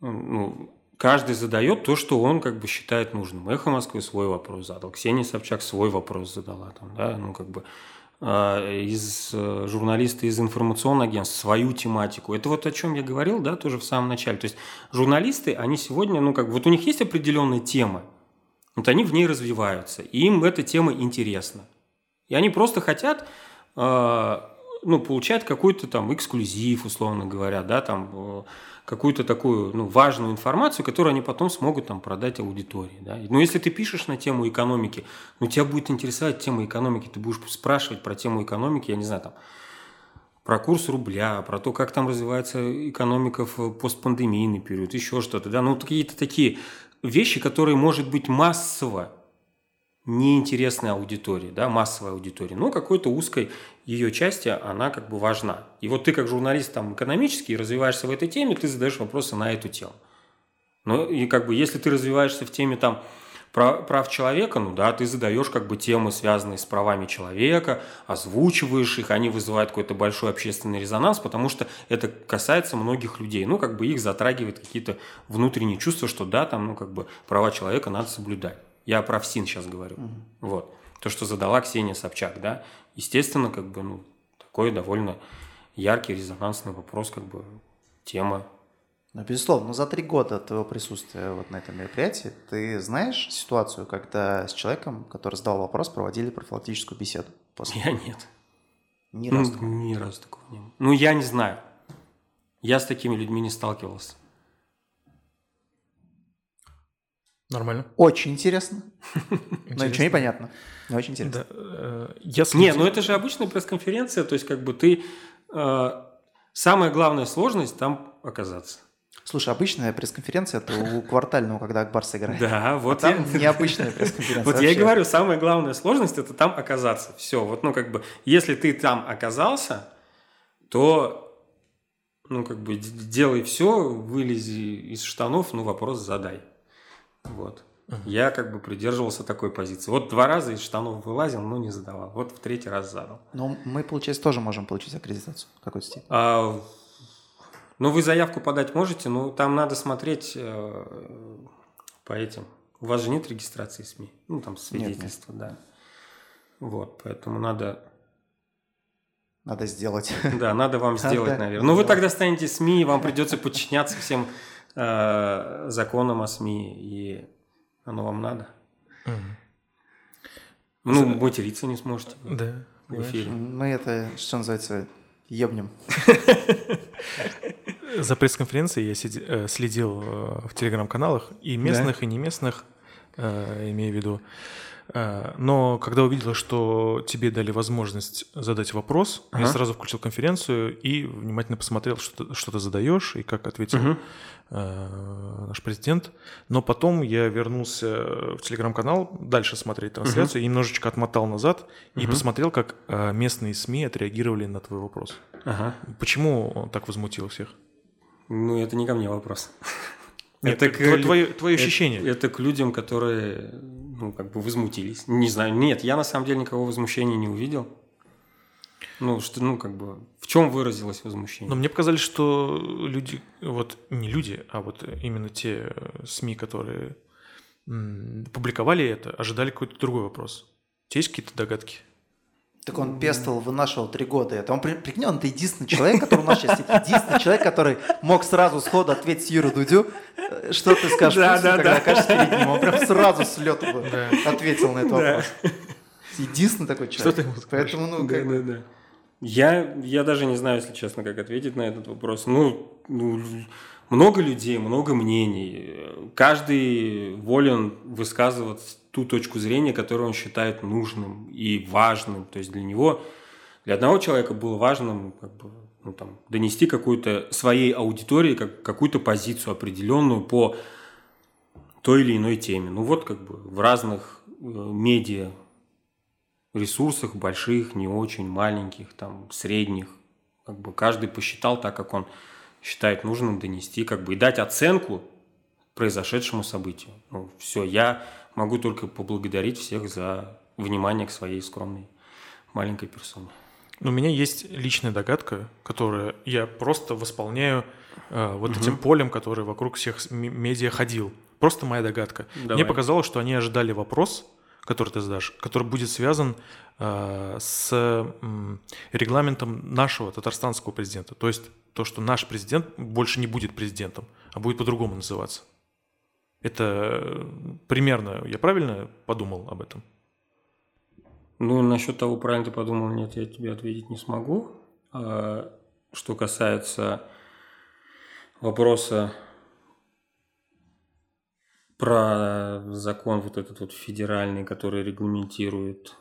ну, каждый задает то, что он как бы считает нужным. Эхо Москвы свой вопрос задал, Ксения Собчак свой вопрос задала, там, да, ну как бы из э, журналисты из информационного агентства свою тематику. Это вот о чем я говорил, да, тоже в самом начале. То есть журналисты, они сегодня, ну как вот у них есть определенная тема, вот они в ней развиваются, и им эта тема интересна. И они просто хотят э, ну, получать какой-то там эксклюзив, условно говоря, да, там э, какую-то такую ну, важную информацию, которую они потом смогут там продать аудитории. Да. Но если ты пишешь на тему экономики, ну, тебя будет интересовать тема экономики, ты будешь спрашивать про тему экономики, я не знаю, там, про курс рубля, про то, как там развивается экономика в постпандемийный период, еще что-то, да, ну, какие-то такие вещи, которые, может быть, массово неинтересной аудитории, да, массовой аудитории, но какой-то узкой ее части она как бы важна. И вот ты как журналист там экономический развиваешься в этой теме, ты задаешь вопросы на эту тему. Ну и как бы если ты развиваешься в теме там прав человека, ну да, ты задаешь как бы темы, связанные с правами человека, озвучиваешь их, они вызывают какой-то большой общественный резонанс, потому что это касается многих людей. Ну, как бы их затрагивает какие-то внутренние чувства, что да, там, ну, как бы права человека надо соблюдать. Я про ФСИН сейчас говорю. Вот. То, что задала Ксения Собчак, да. Естественно, как бы, ну, такой довольно яркий, резонансный вопрос, как бы, тема. Ну, безусловно, но за три года твоего присутствия вот на этом мероприятии ты знаешь ситуацию, когда с человеком, который задал вопрос, проводили профилактическую беседу? После? Я нет. Ни Ну, разу. такого. ни разу такого не было. Ну, я не знаю. Я с такими людьми не сталкивался. Нормально. Очень интересно. Но ничего не понятно. Очень интересно. Да, э, я Не, ну это же обычная пресс-конференция, то есть как бы ты... э, самая главная сложность там оказаться. Слушай, обычная пресс-конференция это у квартального, когда Акбарс играет. Да, А вот там я- необычная пресс-конференция. Вот я и вообще. говорю, самая главная сложность это там оказаться. Все, вот, ну, как бы, если ты там оказался, то, ну, как бы, делай все, вылези из штанов, ну, вопрос задай. Вот. Я как бы придерживался такой позиции. Вот два раза из штанов вылазил, но не задавал. Вот в третий раз задал. Но мы, получается, тоже можем получить аккредитацию в какой-то степени. А, ну, вы заявку подать можете, но там надо смотреть э, по этим. У вас же нет регистрации СМИ. Ну, там свидетельства, да. Вот, поэтому надо, Надо сделать. да, надо вам Надо сделать, наверное. Ну, вы тогда станете СМИ, вам придется подчиняться всем э, законам о СМИ, и оно вам надо. Мгм. Ну, материться не сможете Да. в эфире. Мы это, что называется, ебнем. За пресс-конференцией я сиди- э, следил э, в телеграм-каналах и местных, и не местных, э, имею в виду. Э, но когда увидела, что тебе дали возможность задать вопрос, ага. я сразу включил конференцию и внимательно посмотрел, что ты, что ты задаешь и как ответил угу. наш президент. Но потом я вернулся в телеграм-канал дальше смотреть трансляцию, угу. немножечко отмотал назад угу. и посмотрел, как местные СМИ отреагировали на твой вопрос. Ага. Почему он так возмутил всех? Ну, это не ко мне вопрос. Нет, это к, твое, твое ощущение. Это, это к людям, которые, ну, как бы возмутились. Не знаю, нет, я на самом деле никакого возмущения не увидел. Ну, что, ну, как бы, в чем выразилось возмущение? Но мне показали, что люди, вот не люди, а вот именно те СМИ, которые публиковали это, ожидали какой-то другой вопрос. У тебя есть какие-то догадки? Так он пестовал, вынашивал три года это. Он, прикинь, он это единственный человек, который у нас сейчас единственный человек, который мог сразу сходу ответить Юру Дудю, что ты скажешь да, да, когда да. окажешься перед ним. Он прям сразу с лету да. ответил на этот вопрос. Единственный такой человек. Что ты ему Поэтому, ну, как да, да, да. Я, я даже не знаю, если честно, как ответить на этот вопрос. Ну, ну, много людей, много мнений. Каждый волен высказывать ту точку зрения, которую он считает нужным и важным. То есть для него, для одного человека было важным как бы, ну, там, донести какую-то своей аудитории как, какую-то позицию определенную по той или иной теме. Ну вот как бы в разных э, медиа ресурсах, больших, не очень, маленьких, там, средних, как бы каждый посчитал так, как он считает нужным донести, как бы и дать оценку произошедшему событию. Ну, все, я могу только поблагодарить всех за внимание к своей скромной маленькой персоне. У меня есть личная догадка, которую я просто восполняю э, вот угу. этим полем, который вокруг всех медиа ходил. Просто моя догадка. Давай. Мне показалось, что они ожидали вопрос, который ты задашь, который будет связан э, с э, регламентом нашего татарстанского президента. То есть то, что наш президент больше не будет президентом, а будет по-другому называться. Это примерно, я правильно подумал об этом? Ну, насчет того, правильно ты подумал, нет, я тебе ответить не смогу. А что касается вопроса про закон вот этот вот федеральный, который регламентирует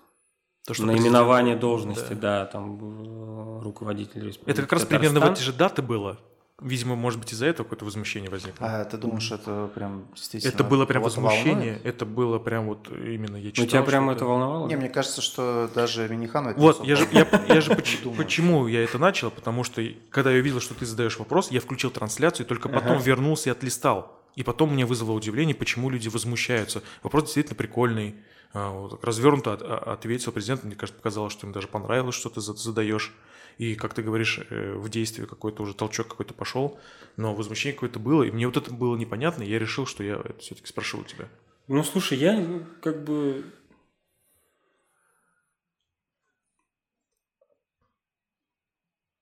то, что наименование должности, да. да, там э, руководитель республики. Это как раз Татарстан. примерно в эти же даты было. Видимо, может быть, из-за этого какое-то возмущение возникло. А ты думаешь, это прям действительно... Это было прям возмущение, волнует? это было прям вот именно я читал. Ну, тебя прям это волновало? Не, мне кажется, что даже Минихану это Вот, я же, я, я же почему я это начал, потому что когда я увидел, что ты задаешь вопрос, я включил трансляцию, и только потом вернулся и отлистал. И потом мне вызвало удивление, почему люди возмущаются. Вопрос действительно прикольный. А, развернуто а, ответил президент. Мне кажется, показалось, что им даже понравилось, что ты задаешь и, как ты говоришь, э, в действии какой-то уже толчок какой-то пошел, но возмущение какое-то было, и мне вот это было непонятно, и я решил, что я это все-таки спрошу у тебя. Ну, слушай, я ну, как бы...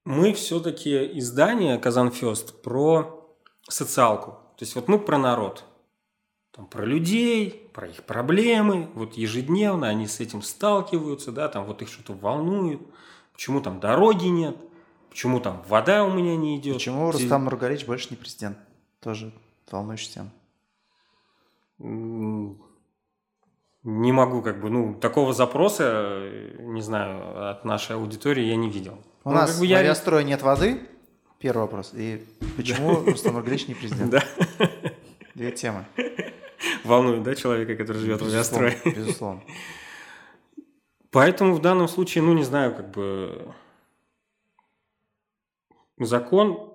Мы все-таки издание Казанфест про социалку. То есть вот мы про народ. Там, про людей, про их проблемы. Вот ежедневно они с этим сталкиваются, да, там вот их что-то волнует почему там дороги нет, почему там вода у меня не идет. Почему Рустам Маргарич больше не президент? Тоже волнующая тема. Не могу, как бы, ну, такого запроса, не знаю, от нашей аудитории я не видел. У ну, нас как бы, в я... авиастрое нет воды, первый вопрос. И почему Рустам Маргарич не президент? Да. Две темы. Волнует, да, человека, который живет в авиастрое? Безусловно. Поэтому в данном случае, ну, не знаю, как бы закон,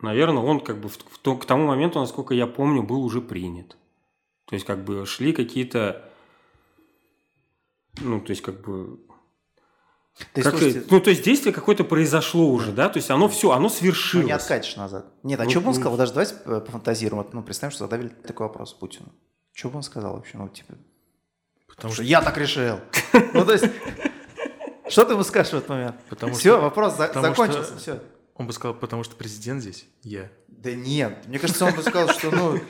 наверное, он как бы в, в то, к тому моменту, насколько я помню, был уже принят. То есть, как бы шли какие-то, ну, то есть, как бы то есть, как, слушайте, ну, то есть действие какое-то произошло уже, да? То есть оно все, оно свершилось. Ну, не откатишь назад. Нет, а ну, что бы он ну, сказал? Даже давайте пофантазируем. Ну, представим, что задавили такой вопрос Путину. Что бы он сказал вообще? Ну, типа, Потому что я так решил. Ну, то есть, что ты ему скажешь в этот момент? Потому все, вопрос закончился, все. Он бы сказал, потому что президент здесь я. Да нет, мне кажется, он бы сказал, что, ну,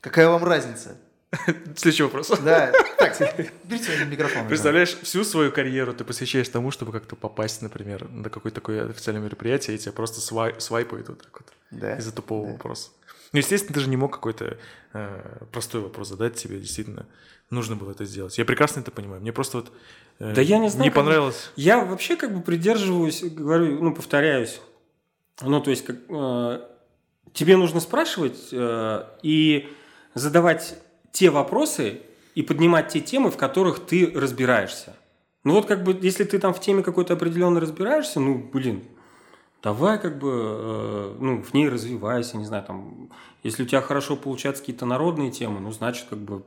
какая вам разница? Следующий вопрос. Да, так, берите микрофон. Представляешь, всю свою карьеру ты посвящаешь тому, чтобы как-то попасть, например, на какое-то такое официальное мероприятие, и тебя просто свай, свайпают вот так вот. Да. Из-за тупого да. вопроса. Ну, естественно, ты же не мог какой-то э, простой вопрос задать тебе, действительно. Нужно было это сделать. Я прекрасно это понимаю. Мне просто вот э, Да я не знаю, не как понравилось. Я вообще как бы придерживаюсь, говорю, ну, повторяюсь. Ну, то есть, как, э, тебе нужно спрашивать э, и задавать те вопросы и поднимать те темы, в которых ты разбираешься. Ну, вот как бы, если ты там в теме какой-то определенно разбираешься, ну, блин, давай как бы, э, ну, в ней развивайся, не знаю, там, если у тебя хорошо получаются какие-то народные темы, ну, значит, как бы,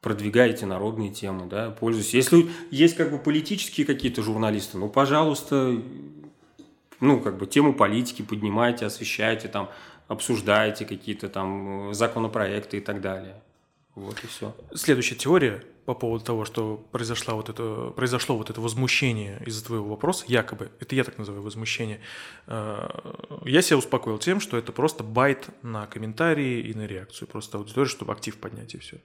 продвигаете народные темы, да, пользуйтесь. Если есть как бы политические какие-то журналисты, ну, пожалуйста, ну, как бы тему политики поднимайте, освещайте, там, обсуждайте какие-то там э, законопроекты и так далее. Вот и все. Следующая теория по поводу того, что произошло вот это, произошло вот это возмущение из-за твоего вопроса, якобы, это я так называю возмущение, э, я себя успокоил тем, что это просто байт на комментарии и на реакцию, просто аудитория, чтобы актив поднять и все.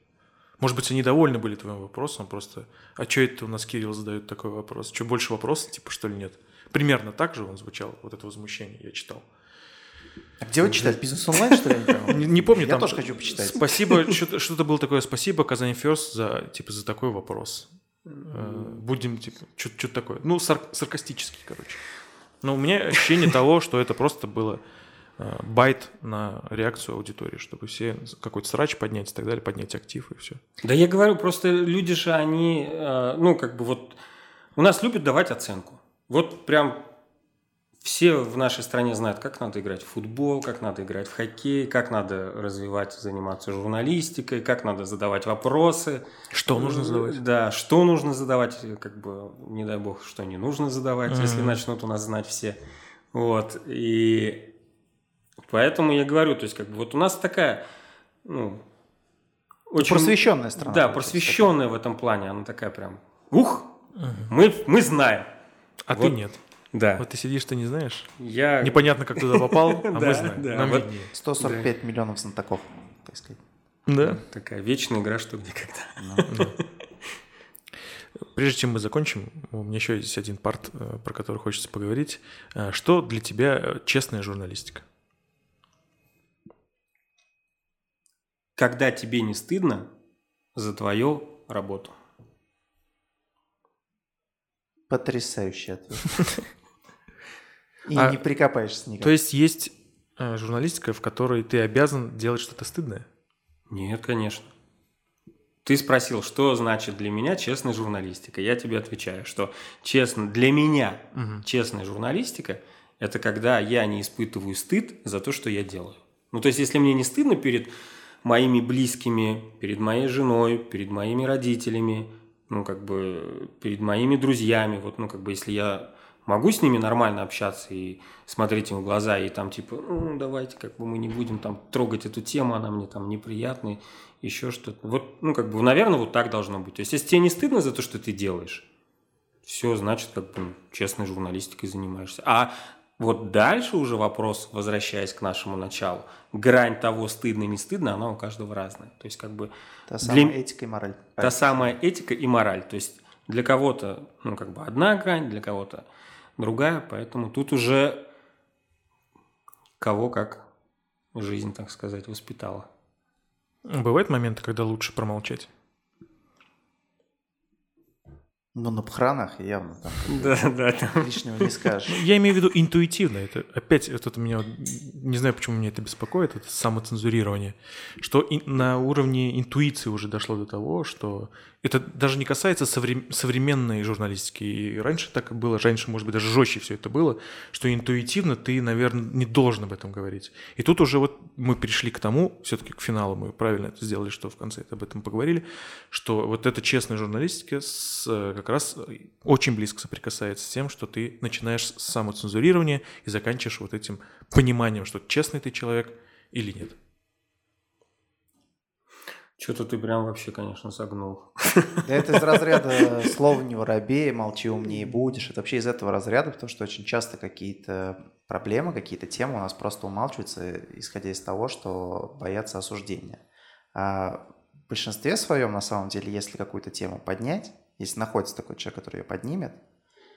Может быть, они довольны были твоим вопросом, просто, а что это у нас Кирилл задает такой вопрос? Что больше вопросов, типа, что ли, нет? Примерно так же он звучал, вот это возмущение, я читал. А где вы читали? Бизнес онлайн, что ли? не помню, Я там тоже хочу почитать. Спасибо, что-то, было такое. Спасибо, Казань Ферст, за типа за такой вопрос. Э, Будем типа что-то такое. Ну, сар- саркастический, короче. Но у меня ощущение того, что это просто было э, байт на реакцию аудитории, чтобы все какой-то срач поднять и так далее, поднять актив и все. Да я говорю, просто люди же, они, э, ну, как бы вот, у нас любят давать оценку. Вот прям все в нашей стране знают, как надо играть в футбол, как надо играть в хоккей, как надо развивать, заниматься журналистикой, как надо задавать вопросы. Что нужно задавать? Да, что нужно задавать, как бы, не дай бог, что не нужно задавать, если Мгм. начнут у нас знать все. Вот, и поэтому я говорю, то есть, как бы, вот у нас такая, ну, очень... Просвещенная страна. Да, просвещенная в этом плане, она такая прям, ух, мы, мы знаем. А ты Вот. нет. Да, Вот ты сидишь, ты не знаешь. я... Непонятно, как туда попал, а мы Да, знаем. да, Нам вот. виднее. такая. 145 миллионов знатоков, так сказать. Да. Такая вечная игра, что где когда. Прежде чем мы закончим, у меня еще есть один парт, э, про который хочется поговорить. Э, Что для тебя э, честная журналистика? Когда тебе не стыдно за твою работу. Потрясающий ответ. И А- не прикопаешься никак. То есть есть э, журналистика, в которой ты обязан делать что-то стыдное? Нет, конечно. Ты спросил, что значит для меня честная журналистика. Я тебе отвечаю, что честно, для меня Мгм. честная журналистика – это когда я не испытываю стыд за то, что я делаю. Ну, то есть, если мне не стыдно перед моими близкими, перед моей женой, перед моими родителями, ну, как бы, перед моими друзьями, вот, ну, как бы, если я могу с ними нормально общаться и смотреть им в глаза, и там, типа, ну, давайте, как бы, мы не будем там трогать эту тему, она мне там неприятная, еще что-то. Вот, ну, как бы, наверное, вот так должно быть. То есть, если тебе не стыдно за то, что ты делаешь, все, значит, как бы честной журналистикой занимаешься. А вот дальше уже вопрос, возвращаясь к нашему началу, грань того, стыдно, не стыдно, она у каждого разная. То есть, как бы Та для- самая этика и мораль. та самая этика и мораль. То есть, для кого-то, ну, как бы одна грань, для кого-то другая, поэтому тут уже кого как жизнь, так сказать, воспитала. Бывают моменты, когда лучше промолчать? Ну, на похоронах явно там Да, да, там. лишнего не скажешь. Я имею в виду интуитивно. Это опять это меня не знаю, почему меня это беспокоит, это самоцензурирование, что на уровне интуиции уже дошло до того, что это даже не касается соврем- современной журналистики. И раньше так было, раньше, может быть, даже жестче все это было, что интуитивно ты, наверное, не должен об этом говорить. И тут уже вот мы пришли к тому, все-таки к финалу мы правильно это сделали, что в конце об этом поговорили, что вот эта честная журналистика с, э, как раз очень близко соприкасается с тем, что ты начинаешь с самоцензурирования и заканчиваешь вот этим пониманием, что честный ты человек или нет. Что-то ты прям вообще, конечно, согнул. Да это из разряда слова не воробей, молчи умнее будешь. Это вообще из этого разряда, потому что очень часто какие-то проблемы, какие-то темы у нас просто умалчиваются, исходя из того, что боятся осуждения. А в большинстве своем, на самом деле, если какую-то тему поднять, если находится такой человек, который ее поднимет,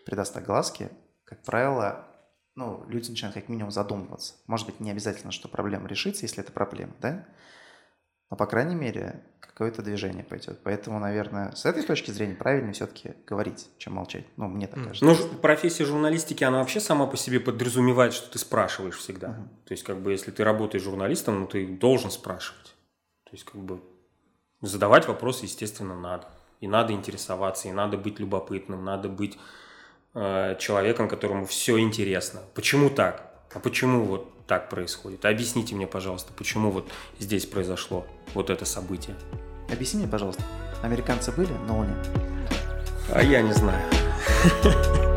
придаст огласке, как правило, ну, люди начинают как минимум задумываться. Может быть, не обязательно, что проблема решится, если это проблема, да? Но, по крайней мере, какое-то движение пойдет. Поэтому, наверное, с этой точки зрения правильно все-таки говорить, чем молчать. Ну, мне так кажется. Ну, профессия журналистики, она вообще сама по себе подразумевает, что ты спрашиваешь всегда. Uh-huh. То есть, как бы, если ты работаешь журналистом, ну, ты должен спрашивать. То есть, как бы, задавать вопросы, естественно, надо. И надо интересоваться, и надо быть любопытным, надо быть э, человеком, которому все интересно. Почему так? А почему вот так происходит? Объясните мне, пожалуйста, почему вот здесь произошло вот это событие. Объясни мне, пожалуйста, американцы были на Луне? А я не знаю.